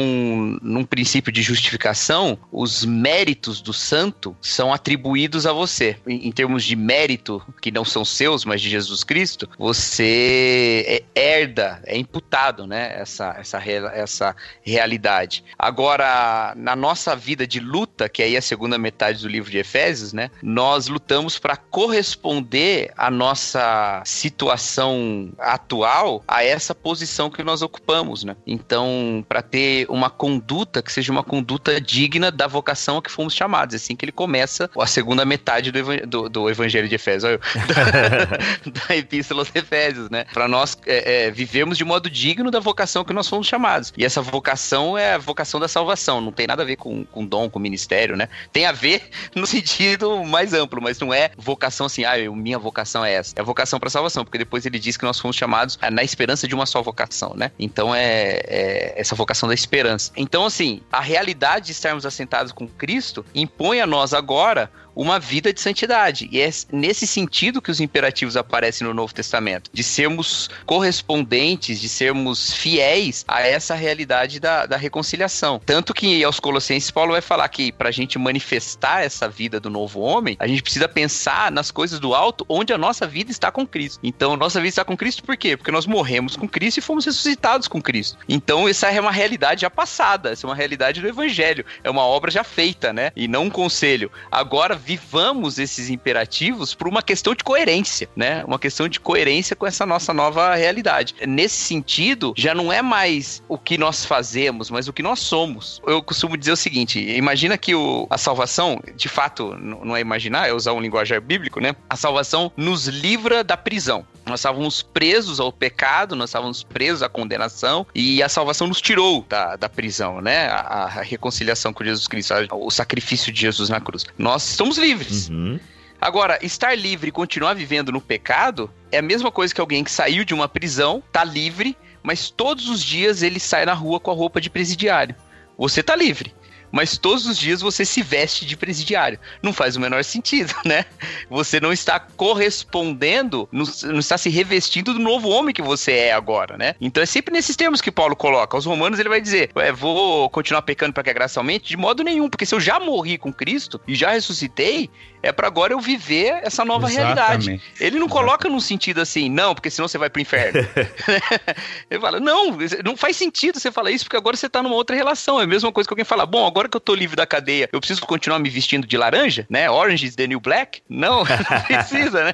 Speaker 3: num princípio de justificação, os méritos do santo são atribuídos a você. Em, em termos de mérito, que não são seus, mas de Jesus Cristo, você é, herda, é imputado, né? Essa, essa, essa realidade. Agora, na nossa vida de luta, que aí é a segunda metade do livro de Efésios, né? Nós lutamos para corresponder à nossa situação atual a essa posição que nós ocupamos, né? Então, para ter uma conduta conduta que seja uma conduta digna da vocação a que fomos chamados. É assim que ele começa a segunda metade do, evan do, do Evangelho de Efésios, olha eu, da, da Epístola aos Efésios, né? Para nós é, é, vivemos de modo digno da vocação que nós fomos chamados. E essa vocação é a vocação da salvação, não tem nada a ver com, com dom, com ministério, né? Tem a ver no sentido mais amplo, mas não é vocação assim, ah, eu, minha vocação é essa. É vocação para salvação, porque depois ele diz que nós fomos chamados na esperança de uma só vocação, né? Então é, é essa vocação da esperança. Então, assim, assim, a realidade de estarmos assentados com Cristo impõe a nós agora uma vida de santidade. E é nesse sentido que os imperativos aparecem no Novo Testamento, de sermos correspondentes, de sermos fiéis a essa realidade da, da reconciliação. Tanto que aos Colossenses, Paulo vai falar que para a gente manifestar essa vida do novo homem, a gente precisa pensar nas coisas do alto, onde a nossa vida está com Cristo. Então, nossa vida está com Cristo por quê? Porque nós morremos com Cristo e fomos ressuscitados com Cristo. Então, essa é uma realidade já passada, essa é uma realidade do Evangelho, é uma obra já feita, né? E não um conselho. Agora, vivamos esses imperativos por uma questão de coerência, né? Uma questão de coerência com essa nossa nova realidade. Nesse sentido, já não é mais o que nós fazemos, mas o que nós somos. Eu costumo dizer o seguinte: imagina que o, a salvação, de fato, não é imaginar, é usar um linguajar bíblico, né? A salvação nos livra da prisão. Nós estávamos presos ao pecado, nós estávamos presos à condenação e a salvação nos tirou da, da prisão, né? A, a reconciliação com Jesus Cristo, o sacrifício de Jesus na cruz. Nós estamos livres. Uhum. Agora, estar livre e continuar vivendo no pecado é a mesma coisa que alguém que saiu de uma prisão, tá livre, mas todos os dias ele sai na rua com a roupa de presidiário. Você tá livre mas todos os dias você se veste de presidiário. Não faz o menor sentido, né? Você não está correspondendo, não, não, está se revestindo do novo homem que você é agora, né? Então é sempre nesses termos que Paulo coloca. Aos romanos ele vai dizer: vou continuar pecando para que a graça aumente? De modo nenhum, porque se eu já morri com Cristo e já ressuscitei, é para agora eu viver essa nova Exatamente. realidade. Ele não coloca num sentido assim, não, porque senão você vai pro inferno. ele fala, não, não faz sentido você falar isso, porque agora você tá numa outra relação. É a mesma coisa que alguém fala, bom, agora que eu tô livre da cadeia, eu preciso continuar me vestindo de laranja, né? Orange is the new black? Não, não precisa, né?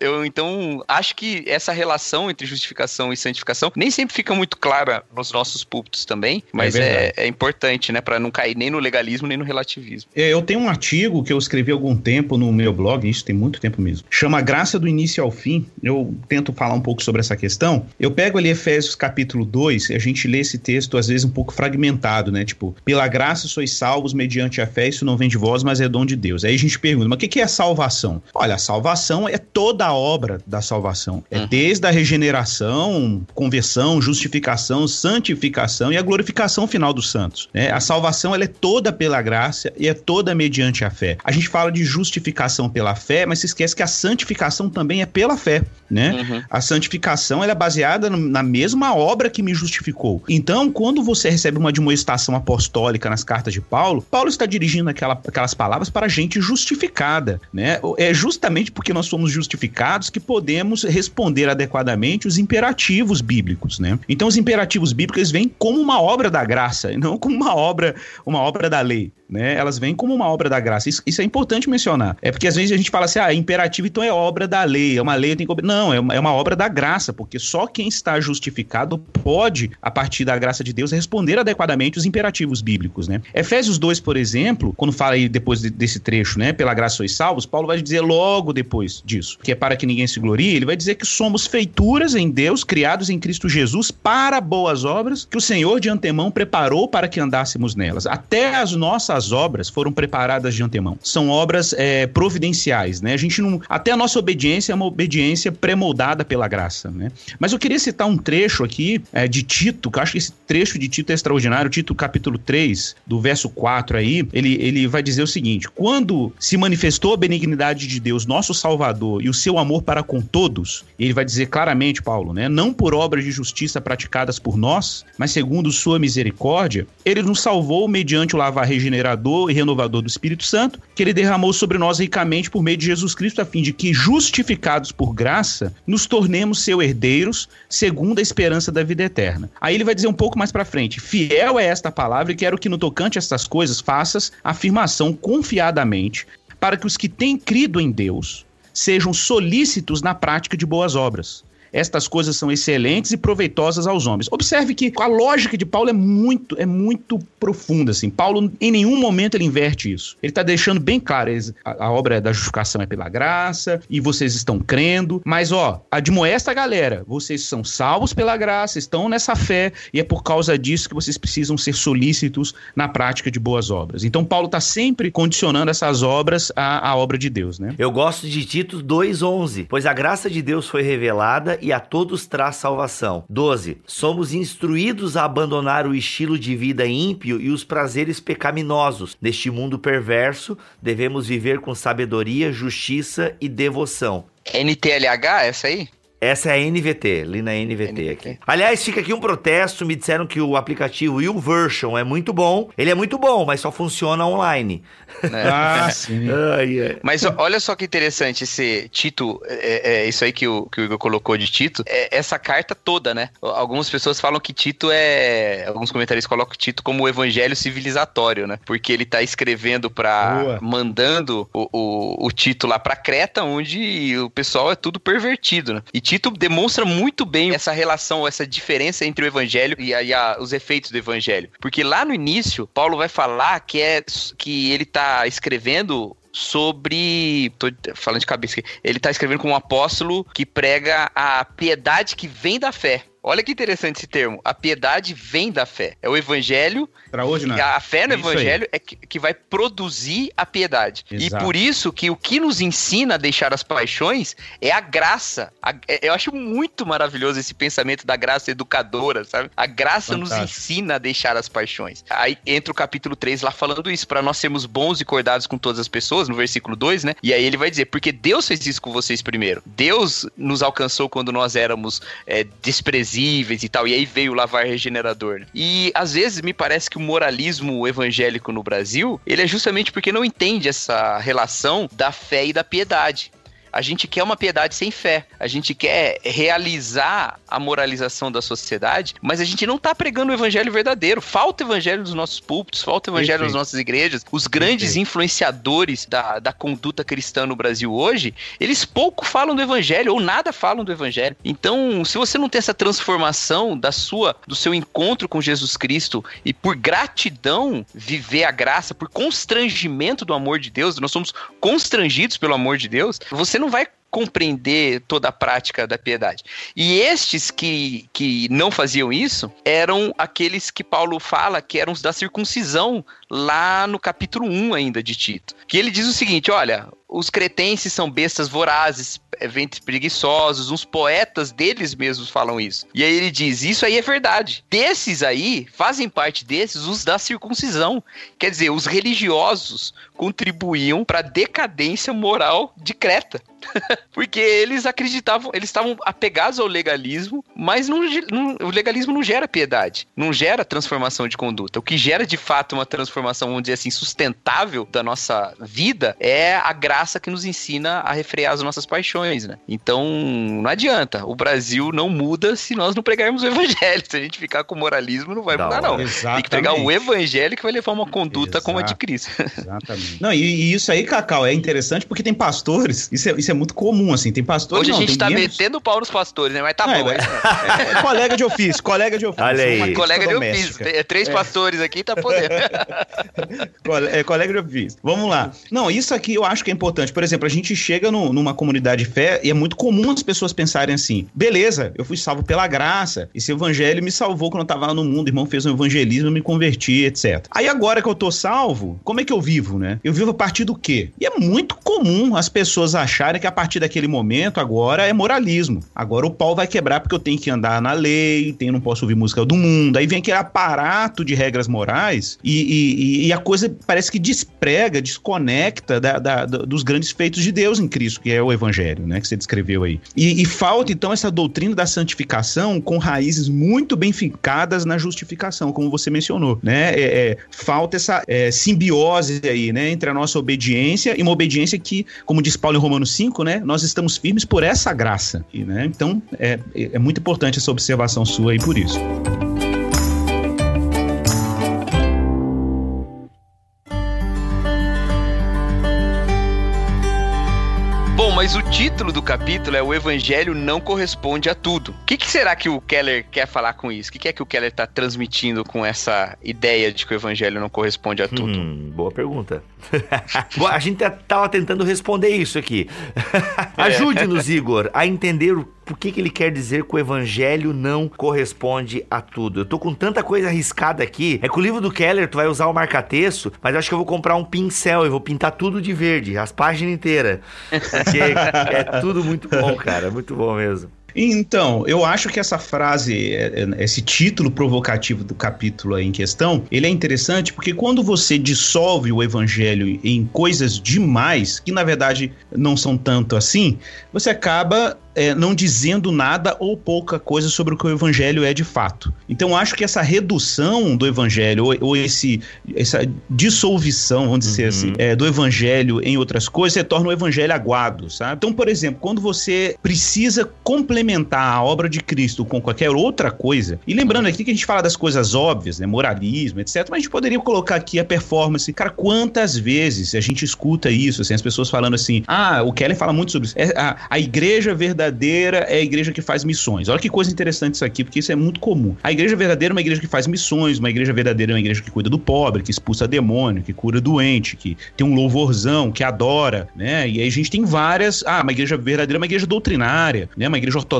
Speaker 3: Eu, então acho que essa relação entre justificação e santificação nem sempre fica muito clara nos nossos púlpitos também, mas é, é, é importante, né, para não cair nem no legalismo nem no relativismo.
Speaker 4: É, eu tenho um artigo que eu escrevi escrevi algum tempo no meu blog, isso tem muito tempo mesmo. Chama Graça do Início ao Fim. Eu tento falar um pouco sobre essa questão. Eu pego ali Efésios capítulo 2 e a gente lê esse texto às vezes um pouco fragmentado, né? Tipo, pela graça sois salvos mediante a fé, isso não vem de vós, mas é dom de Deus. Aí a gente pergunta, mas o que é salvação? Olha, a salvação é toda a obra da salvação. É uhum. desde a regeneração, conversão, justificação, santificação e a glorificação final dos santos. Né? A salvação ela é toda pela graça e é toda mediante a fé. A gente fala de justificação pela fé, mas se esquece que a santificação também é pela fé, né? Uhum. A santificação ela é baseada na mesma obra que me justificou. Então, quando você recebe uma admoestação apostólica nas cartas de Paulo, Paulo está dirigindo aquela, aquelas palavras para gente justificada, né? É justamente porque nós somos justificados que podemos responder adequadamente os imperativos bíblicos, né? Então, os imperativos bíblicos vêm como uma obra da graça, não como uma obra, uma obra da lei né? Elas vêm como uma obra da graça. Isso, isso, é importante mencionar. É porque às vezes a gente fala assim, ah, imperativo então é obra da lei, é uma lei, tem que... Não, é uma, é uma obra da graça, porque só quem está justificado pode, a partir da graça de Deus, responder adequadamente os imperativos bíblicos, né? Efésios 2, por exemplo, quando fala aí depois de, desse trecho, né, pela graça sois salvos, Paulo vai dizer logo depois disso, que é para que ninguém se glorie, ele vai dizer que somos feituras em Deus, criados em Cristo Jesus para boas obras, que o Senhor de antemão preparou para que andássemos nelas. Até as nossas as obras foram preparadas de antemão. São obras é, providenciais, né? A gente não. Até a nossa obediência é uma obediência pré-moldada pela graça, né? Mas eu queria citar um trecho aqui é, de Tito, que eu acho que esse trecho de Tito é extraordinário. Tito, capítulo 3, do verso 4 aí, ele, ele vai dizer o seguinte: Quando se manifestou a benignidade de Deus, nosso Salvador, e o seu amor para com todos, ele vai dizer claramente, Paulo, né? Não por obras de justiça praticadas por nós, mas segundo sua misericórdia, ele nos salvou mediante o lavar regenerado e renovador do Espírito Santo, que ele derramou sobre nós ricamente por meio de Jesus Cristo, a fim de que, justificados por graça, nos tornemos seus herdeiros, segundo a esperança da vida eterna. Aí ele vai dizer um pouco mais para frente: fiel é esta palavra e quero que no tocante a estas coisas faças afirmação confiadamente, para que os que têm crido em Deus sejam solícitos na prática de boas obras estas coisas são excelentes e proveitosas aos homens. Observe que a lógica de Paulo é muito, é muito profunda, assim. Paulo, em nenhum momento, ele inverte isso. Ele está deixando bem claro, a, a, obra da justificação é pela graça, e vocês estão crendo, mas, ó, admoesta a galera, vocês são salvos pela graça, estão nessa fé, e é por causa disso que vocês precisam ser solícitos na prática de boas obras. Então, Paulo está sempre condicionando essas obras à, à obra de Deus, né?
Speaker 2: Eu gosto de Tito 2,11, pois a graça de Deus foi revelada e a todos traz salvação. 12. Somos instruídos a abandonar o estilo de vida ímpio e os prazeres pecaminosos. Neste mundo perverso, devemos viver com sabedoria, justiça e devoção.
Speaker 3: NTLH, essa aí?
Speaker 2: Essa é a NVT, li na NVT,
Speaker 3: NVT.
Speaker 2: aqui. Aliás, fica aqui um protesto, me disseram que o aplicativo YouVersion é muito bom. Ele é muito bom, mas só funciona online.
Speaker 3: Né?
Speaker 4: Ah, sim.
Speaker 2: Ai, ai.
Speaker 3: Mas olha só que interessante esse Tito, é, é isso aí que o, que o Igor colocou de Tito, é essa carta toda, né? Algumas pessoas falam que Tito é. Alguns comentaristas colocam Tito como o evangelho civilizatório, né? Porque ele tá escrevendo para
Speaker 4: Boa.
Speaker 3: mandando o, o, o Tito lá pra Creta, onde o pessoal é tudo pervertido, né? E Tito demonstra muito bem essa relação, essa diferença entre o evangelho e, a- e a- os efeitos do evangelho. Porque lá no início, Paulo vai falar que é que ele tá escrevendo sobre. Tô falando de cabeça aqui. Ele tá escrevendo com um apóstolo que prega a piedade que vem da fé. Olha que interessante esse termo. A piedade vem da fé. É o evangelho
Speaker 4: Pra hoje,
Speaker 3: e a fé no
Speaker 4: É isso aí.
Speaker 3: evangelho é que, que vai produzir a piedade. E
Speaker 4: Exato.
Speaker 3: por isso que o que nos ensina a deixar as paixões é a graça. A- é- eu acho muito maravilhoso esse pensamento da graça educadora, sabe? A graça nos
Speaker 4: Fantástico.
Speaker 3: ensina a deixar as paixões. Aí entra o capítulo 3 lá falando isso, para nós sermos bons e cordados com todas as pessoas, no versículo 2, né? E aí ele vai dizer, porque Deus fez isso com vocês primeiro. Deus nos alcançou quando nós éramos é, desprezíveis e tal, e aí veio o lavar regenerador. né? E às vezes me parece que moralismo evangélico no Brasil, ele é justamente porque não entende essa relação da fé e da piedade. A gente quer uma piedade sem fé. A gente quer realizar a moralização da sociedade, mas a gente não tá pregando o evangelho verdadeiro. Falta evangelho nos nossos púlpitos, falta evangelho
Speaker 4: Perfeito.
Speaker 3: nas nossas igrejas. Os grandes
Speaker 4: Perfeito.
Speaker 3: influenciadores da, da conduta cristã no Brasil hoje, eles pouco falam do evangelho ou nada falam do evangelho. Então, se você não tem essa transformação da sua, do seu encontro com Jesus Cristo e por gratidão viver a graça, por constrangimento do amor de Deus, nós somos constrangidos pelo amor de Deus, você não vai compreender toda a prática da piedade. E estes que, que não faziam isso eram aqueles que Paulo fala que eram os da circuncisão lá no capítulo 1 ainda de Tito. Que ele diz o seguinte, olha, os cretenses são bestas vorazes, é, ventres preguiçosos, uns poetas deles mesmos falam isso. E aí ele diz, isso aí é verdade. Desses aí, fazem parte desses os da circuncisão. Quer dizer, os religiosos contribuíam para a decadência moral de Creta. Porque eles acreditavam, eles estavam apegados ao legalismo, mas não, não- o legalismo não gera piedade, não gera transformação de conduta. O que gera de fato uma transformação, vamos dizer assim, sustentável da nossa vida é a graça que nos ensina a refrear as nossas paixões, né? Então, não adianta. O Brasil não muda se nós não pregarmos o evangelho. Se a gente ficar com moralismo, não vai
Speaker 2: Da
Speaker 3: mudar,
Speaker 2: hora.
Speaker 3: não. Tem que pregar o evangelho que vai levar uma conduta como a de
Speaker 4: Exato.
Speaker 3: Cristo.
Speaker 4: Exatamente. Não, e, e isso aí, Cacau, é interessante porque tem pastores, isso é, isso é muito comum, assim, tem pastores.
Speaker 3: Hoje a
Speaker 4: não,
Speaker 3: gente
Speaker 4: tem
Speaker 3: tá
Speaker 4: membros-
Speaker 3: metendo o pau nos pastores, né? Mas tá
Speaker 4: Ah,
Speaker 3: bom.
Speaker 4: é,
Speaker 3: é-
Speaker 4: É colega de ofício, colega de ofício.
Speaker 2: Olha aí.
Speaker 3: Colega de ofício.
Speaker 4: doméstica.
Speaker 3: Tem- Três pastores aqui, tá podendo.
Speaker 4: Cole- é, colega de ofício. Vamos lá. Não, isso aqui eu acho que é importante. Por exemplo, a gente chega no- numa comunidade de fé e é muito comum as pessoas pensarem assim: beleza, eu fui salvo pela graça, esse evangelho me salvou quando eu tava lá no mundo, o irmão fez um evangelismo, eu me converti, etc. Aí agora que eu tô salvo, como é que eu vivo, né? Eu vivo a partir do quê? E é muito comum as pessoas acharem que a partir daquele momento agora é moralismo. Agora o pau vai quebrar porque eu tenho que andar na lei, tenho, não posso ouvir música do mundo. Aí vem aquele aparato de regras morais e, e- e a coisa parece que desprega, desconecta da- da- da- dos grandes feitos de Deus em Cristo, que é o evangelho, né? Que você descreveu aí. E, e falta então essa doutrina da santificação com raízes muito bem fincadas na justificação, como você mencionou, né? É, é, falta essa é, simbiose aí, né? Entre a nossa obediência e uma obediência que, como diz Paulo em Romanos 5, né? Nós estamos firmes por essa graça, né? Então é, é muito importante essa observação sua aí por isso.
Speaker 3: Mas o título do capítulo é O Evangelho não corresponde a tudo. O que, que será que o Keller quer falar com isso? O que, que é que o Keller está transmitindo com essa ideia de que o Evangelho não corresponde a tudo?
Speaker 2: Hum, boa pergunta. A gente tava tentando responder isso aqui. Ajude-nos, Igor, a entender o por que, que ele quer dizer que o evangelho não corresponde a tudo. Eu tô com tanta coisa arriscada aqui. É que o livro do Keller, tu vai usar o marca-texto, mas eu acho que eu vou comprar um pincel e vou pintar tudo de verde, as páginas inteiras. Porque é tudo muito bom, cara. Muito bom mesmo.
Speaker 4: Então, eu acho que essa frase, é, é, esse título provocativo do capítulo em questão, ele é interessante porque quando você dissolve o evangelho em coisas demais, que na verdade não são tanto assim, você acaba é, não dizendo nada ou pouca coisa sobre o que o evangelho é de fato. Então acho que essa redução do evangelho, ou, ou esse, essa dissolução, vamos dizer uhum. assim, é, do evangelho em outras coisas, torna o evangelho aguado, sabe? Então, por exemplo, quando você precisa complementar a obra de Cristo com qualquer outra coisa, e lembrando aqui que a gente fala das coisas óbvias, né, moralismo, etc., mas a gente poderia colocar aqui a performance. Cara, quantas vezes a gente escuta isso, assim, as pessoas falando assim, ah, o Kelly fala muito sobre isso, é, a, a igreja verdadeira verdadeira é a igreja que faz missões. Olha que coisa interessante isso aqui, porque isso é muito comum. A igreja verdadeira é uma igreja que faz missões, uma igreja verdadeira é uma igreja que cuida do pobre, que expulsa demônio, que cura doente, que tem um louvorzão, que adora, né? E aí a gente tem várias. Ah, uma igreja verdadeira é uma igreja doutrinária, né? Uma igreja ortodoxa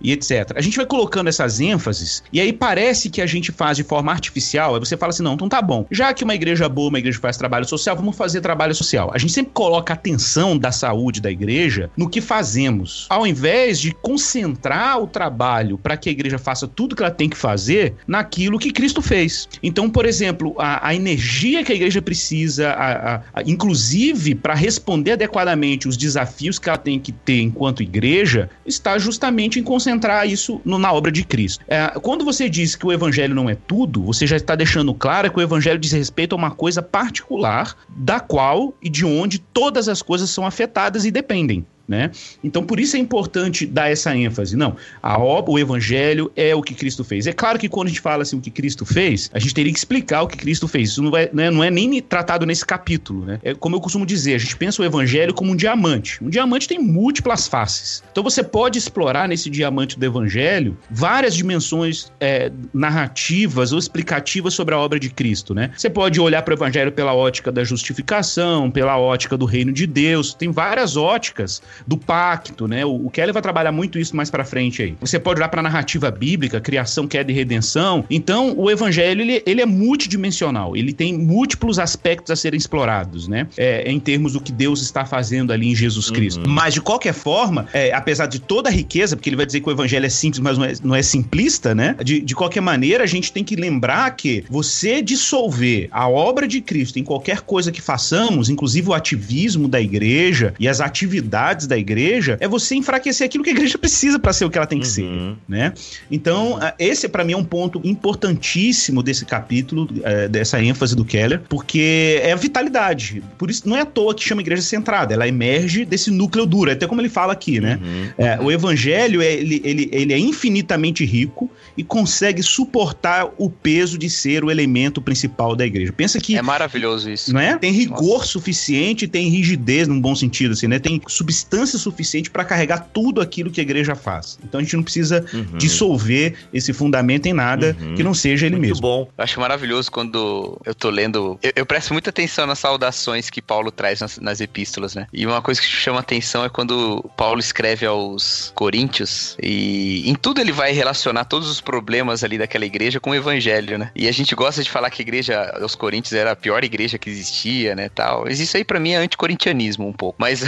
Speaker 4: e etc. A gente vai colocando essas ênfases e aí parece que a gente faz de forma artificial. Aí você fala assim: não, então tá bom. Já que uma igreja boa, uma igreja faz trabalho social, vamos fazer trabalho social. A gente sempre coloca a atenção da saúde da igreja no que fazemos. Ao ao invés de concentrar o trabalho para que a igreja faça tudo que ela tem que fazer naquilo que Cristo fez. Então, por exemplo, a, a energia que a igreja precisa, a, a, inclusive para responder adequadamente os desafios que ela tem que ter enquanto igreja, está justamente em concentrar isso no, na obra de Cristo. É, quando você diz que o evangelho não é tudo, você já está deixando claro que o evangelho diz respeito a uma coisa particular da qual e de onde todas as coisas são afetadas e dependem. Né? Então, por isso é importante dar essa ênfase. Não, a obra, o evangelho é o que Cristo fez. É claro que quando a gente fala assim o que Cristo fez, a gente teria que explicar o que Cristo fez. Isso não é, não é, não é nem tratado nesse capítulo, né? É como eu costumo dizer, a gente pensa o evangelho como um diamante. Um diamante tem múltiplas faces. Então você pode explorar nesse diamante do evangelho várias dimensões é, narrativas ou explicativas sobre a obra de Cristo, né? Você pode olhar para o evangelho pela ótica da justificação, pela ótica do reino de Deus. Tem várias óticas do pacto, né? O, o Kelly vai trabalhar muito isso mais para frente aí. Você pode olhar para a narrativa bíblica, criação, queda e redenção. Então, o evangelho ele, ele é multidimensional. Ele tem múltiplos aspectos a serem explorados, né? É, em termos do que Deus está fazendo ali em Jesus Cristo. Uhum. Mas de qualquer forma, é, apesar de toda a riqueza, porque ele vai dizer que o evangelho é simples, mas não é, não é simplista, né? De, de qualquer maneira, a gente tem que lembrar que você dissolver a obra de Cristo em qualquer coisa que façamos, inclusive o ativismo da igreja e as atividades da igreja é você enfraquecer aquilo que a igreja precisa para ser o que ela tem que uhum. ser, né? Então, esse para mim é um ponto importantíssimo desse capítulo, é, dessa ênfase do Keller, porque é a vitalidade. Por isso, não é à toa que chama igreja centrada, ela emerge desse núcleo duro, até como ele fala aqui, né? Uhum. É, o evangelho, é, ele, ele, ele é infinitamente rico e consegue suportar o peso de ser o elemento principal da igreja. Pensa que...
Speaker 3: É maravilhoso isso.
Speaker 4: Não é? Tem rigor Nossa. suficiente, tem rigidez num bom sentido, assim, né? Tem substância substância suficiente para carregar tudo aquilo que a igreja faz. Então a gente não precisa uhum. dissolver esse fundamento em nada uhum. que não seja ele
Speaker 3: Muito
Speaker 4: mesmo.
Speaker 3: bom. Eu acho maravilhoso quando eu tô lendo. Eu, eu presto muita atenção nas saudações que Paulo traz nas, nas, epístolas, né? E uma coisa que chama atenção é quando Paulo escreve aos Coríntios e em tudo ele vai relacionar todos os problemas ali daquela igreja com o evangelho, né? E a gente gosta de falar que a igreja aos Coríntios era a pior igreja que existia, né? Tal. Mas isso aí para mim é anticorintianismo um pouco. Mas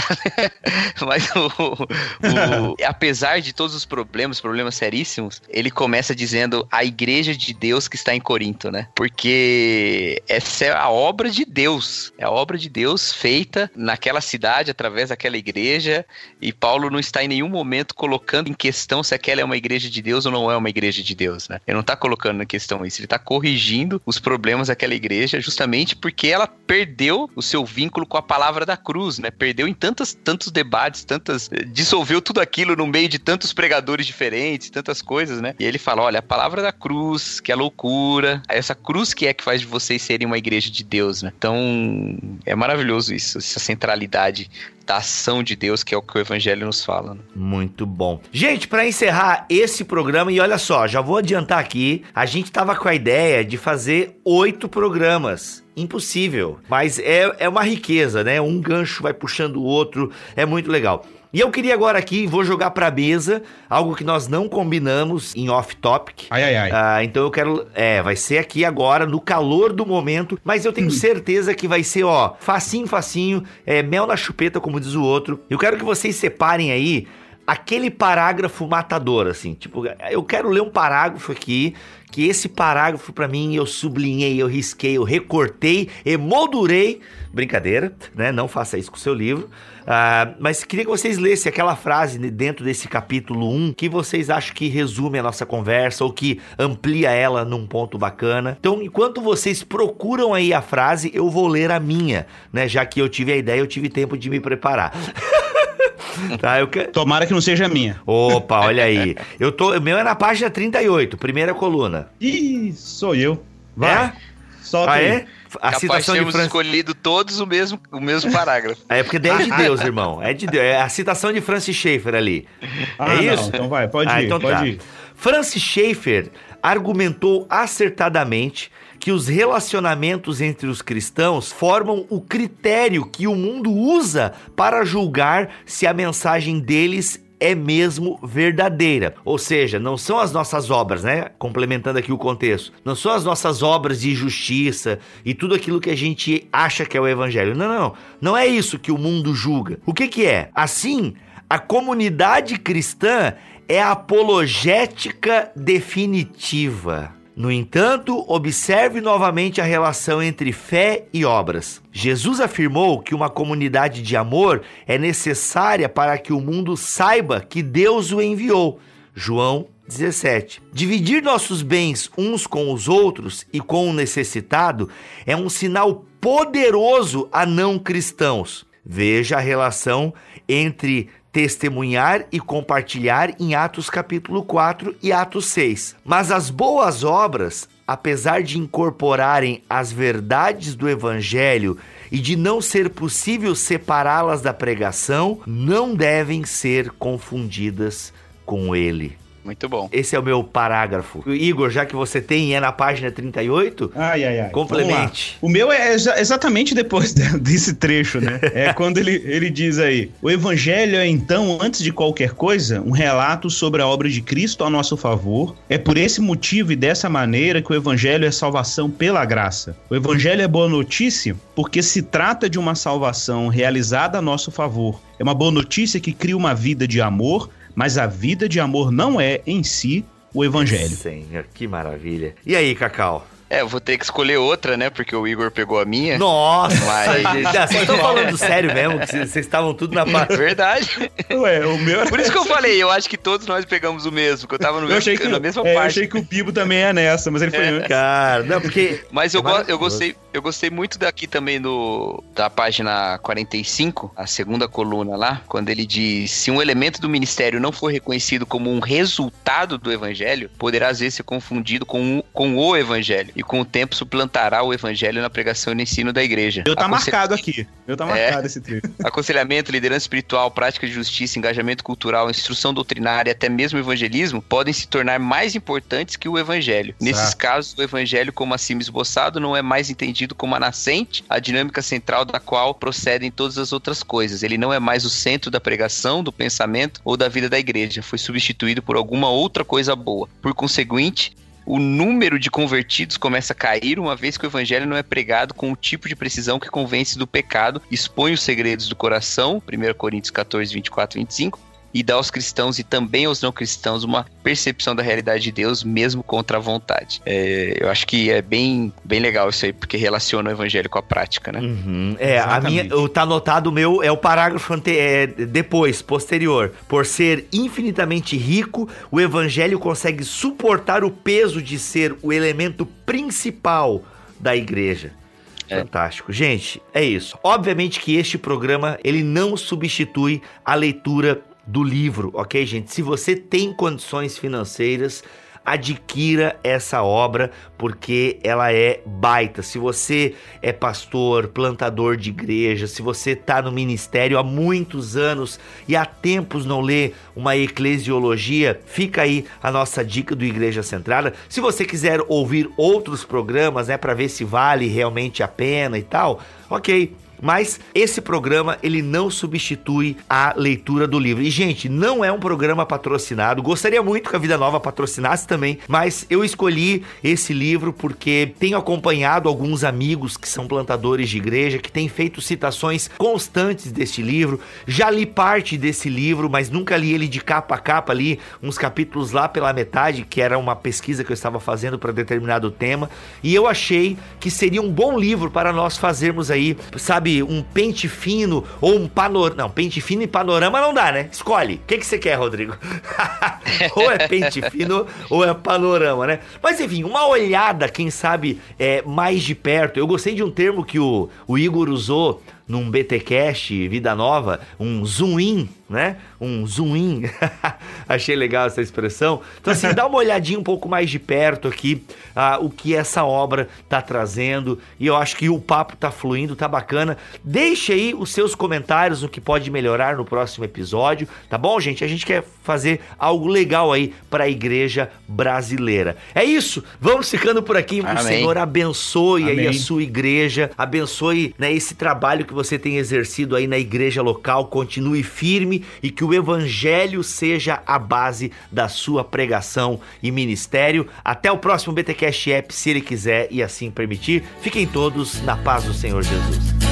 Speaker 3: Mas o, o, apesar de todos os problemas, problemas seríssimos, ele começa dizendo a igreja de Deus que está em Corinto, né? Porque essa é a obra de Deus. É a obra de Deus feita naquela cidade, através daquela igreja. E Paulo não está em nenhum momento colocando em questão se aquela é uma igreja de Deus ou não é uma igreja de Deus, né? Ele não está colocando em questão isso. Ele está corrigindo os problemas daquela igreja justamente porque ela perdeu o seu vínculo com a palavra da cruz, né? Perdeu em tantos, tantos debates tantas. dissolveu tudo aquilo no meio de tantos pregadores diferentes, tantas coisas, né? E ele fala: olha, a palavra da cruz, que é loucura, essa cruz que é que faz de vocês serem uma igreja de Deus, né? Então, é maravilhoso isso, essa centralidade da ação de Deus, que é o que o evangelho nos fala. Né?
Speaker 2: Muito bom. Gente, para encerrar esse programa, e olha só, já vou adiantar aqui, a gente tava com a ideia de fazer oito programas. Impossível. Mas é, é uma riqueza, né? Um gancho vai puxando o outro, é muito legal. E eu queria agora aqui, vou jogar pra mesa, algo que nós não combinamos em off-topic.
Speaker 4: Ai, ai, ai.
Speaker 2: Ah, então eu quero. É, vai ser aqui agora, no calor do momento, mas eu tenho hum. certeza que vai ser, ó, facinho, facinho, é, mel na chupeta, como diz o outro. Eu quero que vocês separem aí aquele parágrafo matador, assim. Tipo, eu quero ler um parágrafo aqui, que esse parágrafo para mim eu sublinhei, eu risquei, eu recortei, emoldurei. Brincadeira, né? Não faça isso com o seu livro. Uh, mas queria que vocês lessem aquela frase dentro desse capítulo 1 que vocês acham que resume a nossa conversa ou que amplia ela num ponto bacana. Então, enquanto vocês procuram aí a frase, eu vou ler a minha, né? Já que eu tive a ideia, eu tive tempo de me preparar.
Speaker 4: tá, eu que... Tomara que não seja a minha.
Speaker 2: Opa, olha aí. Eu tô, o meu é na página 38, primeira coluna.
Speaker 4: Ih, sou eu. Vai.
Speaker 2: É? Solta ah, aí. É?
Speaker 3: A Capaz citação de Francis... escolhido todos o mesmo, o mesmo parágrafo.
Speaker 2: É porque é de Deus, irmão. É de Deus. É a citação de Francis Schaeffer ali.
Speaker 4: Ah, é isso? Não, então vai, pode ah, ir, então pode tá. ir.
Speaker 2: Francis Schaeffer argumentou acertadamente que os relacionamentos entre os cristãos formam o critério que o mundo usa para julgar se a mensagem deles é mesmo verdadeira. Ou seja, não são as nossas obras, né? Complementando aqui o contexto. Não são as nossas obras de justiça e tudo aquilo que a gente acha que é o evangelho. Não, não. Não é isso que o mundo julga. O que que é? Assim, a comunidade cristã é a apologética definitiva. No entanto, observe novamente a relação entre fé e obras. Jesus afirmou que uma comunidade de amor é necessária para que o mundo saiba que Deus o enviou. João 17. Dividir nossos bens uns com os outros e com o necessitado é um sinal poderoso a não cristãos. Veja a relação entre testemunhar e compartilhar em Atos capítulo 4 e Atos 6. Mas as boas obras, apesar de incorporarem as verdades do evangelho e de não ser possível separá-las da pregação, não devem ser confundidas com ele.
Speaker 3: Muito bom.
Speaker 2: Esse é o meu parágrafo. Igor, já que você tem, é na página 38,
Speaker 4: ai, ai, ai.
Speaker 2: complemente.
Speaker 4: O meu é exa exatamente depois desse trecho, né? É quando ele, ele diz aí: O evangelho é então, antes de qualquer coisa, um relato sobre a obra de Cristo a nosso favor. É por esse motivo e dessa maneira que o evangelho é salvação pela graça. O evangelho é boa notícia porque se trata de uma salvação realizada a nosso favor. É uma boa notícia que cria uma vida de amor mas a vida de amor não é, em si, o evangelho.
Speaker 2: Senhor, que maravilha. E aí, Cacau?
Speaker 3: É, eu vou ter que escolher outra, né? Porque o Igor pegou a minha.
Speaker 2: Nossa! Mas... Vocês estão falando sério mesmo? Que vocês estavam tudo na parte.
Speaker 3: Verdade.
Speaker 4: Ué, o meu
Speaker 3: Por isso que eu falei, eu acho que todos nós pegamos o mesmo, que eu tava no eu mesmo,
Speaker 4: que,
Speaker 3: na mesma
Speaker 4: é,
Speaker 3: parte. Eu
Speaker 4: achei que o Bibo também é nessa, mas ele foi é.
Speaker 2: Cara, não, porque...
Speaker 3: Mas eu, é go eu, gostei, eu gostei muito daqui também do, da página 45, a segunda coluna lá, quando ele diz, se um elemento do ministério não for reconhecido como um resultado do evangelho, poderá às vezes ser confundido com, com o evangelho. E com o tempo suplantará o evangelho na pregação e no ensino da igreja.
Speaker 4: Eu tá marcado aqui. Eu tá é. marcado é, esse trecho.
Speaker 3: Aconselhamento, liderança espiritual, prática de justiça, engajamento cultural, instrução doutrinária e até mesmo evangelismo podem se tornar mais importantes que o evangelho. Nesses casos, o evangelho, como acima esboçado, não é mais entendido como a nascente, a dinâmica central da qual procedem todas as outras coisas. Ele não é mais o centro da pregação, do pensamento ou da vida da igreja. Foi substituído por alguma outra coisa boa. Por conseguinte, o número de convertidos começa a cair, uma vez que o evangelho não é pregado com o tipo de precisão que convence do pecado, expõe os segredos do coração, 1 Coríntios 14, 24 e 25, e dá aos cristãos e também aos não cristãos uma percepção da realidade de Deus, mesmo contra a vontade. É, eu acho que é bem, bem legal isso aí, porque relaciona o evangelho com a prática, né?
Speaker 2: Uhum. É, Exatamente. a minha, o tá anotado o meu, é o parágrafo ante, é, depois, posterior. Por ser infinitamente rico, o evangelho consegue suportar o peso de ser o elemento principal da igreja. É. Fantástico. Gente, é isso. Obviamente que este programa, ele não substitui a leitura do livro, ok, gente? Se você tem condições financeiras, adquira essa obra porque ela é baita. Se você é pastor, plantador de igreja, se você está no ministério há muitos anos e há tempos não lê uma eclesiologia, fica aí a nossa dica do Igreja Centrada. Se você quiser ouvir outros programas, né, para ver se vale realmente a pena e tal, ok Mas esse programa, ele não substitui a leitura do livro. E, gente, não é um programa patrocinado. Gostaria muito que a Vida Nova patrocinasse também, mas eu escolhi esse livro porque tenho acompanhado alguns amigos que são plantadores de igreja, que têm feito citações constantes deste livro. Já li parte desse livro, mas nunca li ele de capa a capa ali, uns capítulos lá pela metade, que era uma pesquisa que eu estava fazendo para determinado tema, e eu achei que seria um bom livro para nós fazermos aí, sabe, um pente fino ou um panorama. Não, pente fino e panorama não dá, né? Escolhe. O que, que você quer, Rodrigo? ou é pente fino ou é panorama, né? Mas enfim, uma olhada, quem sabe, é, mais de perto. Eu gostei de um termo que o, o Igor usou num BTcast Vida Nova, um zoom in, né? Um zoom in. Achei legal essa expressão. Então assim, dá uma olhadinha um pouco mais de perto aqui uh, o que essa obra tá trazendo e eu acho que o papo tá fluindo, tá bacana. Deixe aí os seus comentários no que pode melhorar no próximo episódio, tá bom, gente? A gente quer fazer algo legal aí para a igreja brasileira. É isso. Vamos ficando por aqui. Amém. O Senhor abençoe Amém. aí a sua igreja, abençoe né, esse trabalho que você tem exercido aí na igreja local, continue firme e que o evangelho seja a base da sua pregação e ministério. Até o próximo BTcast App, se ele quiser e assim permitir. Fiquem todos na paz do Senhor Jesus.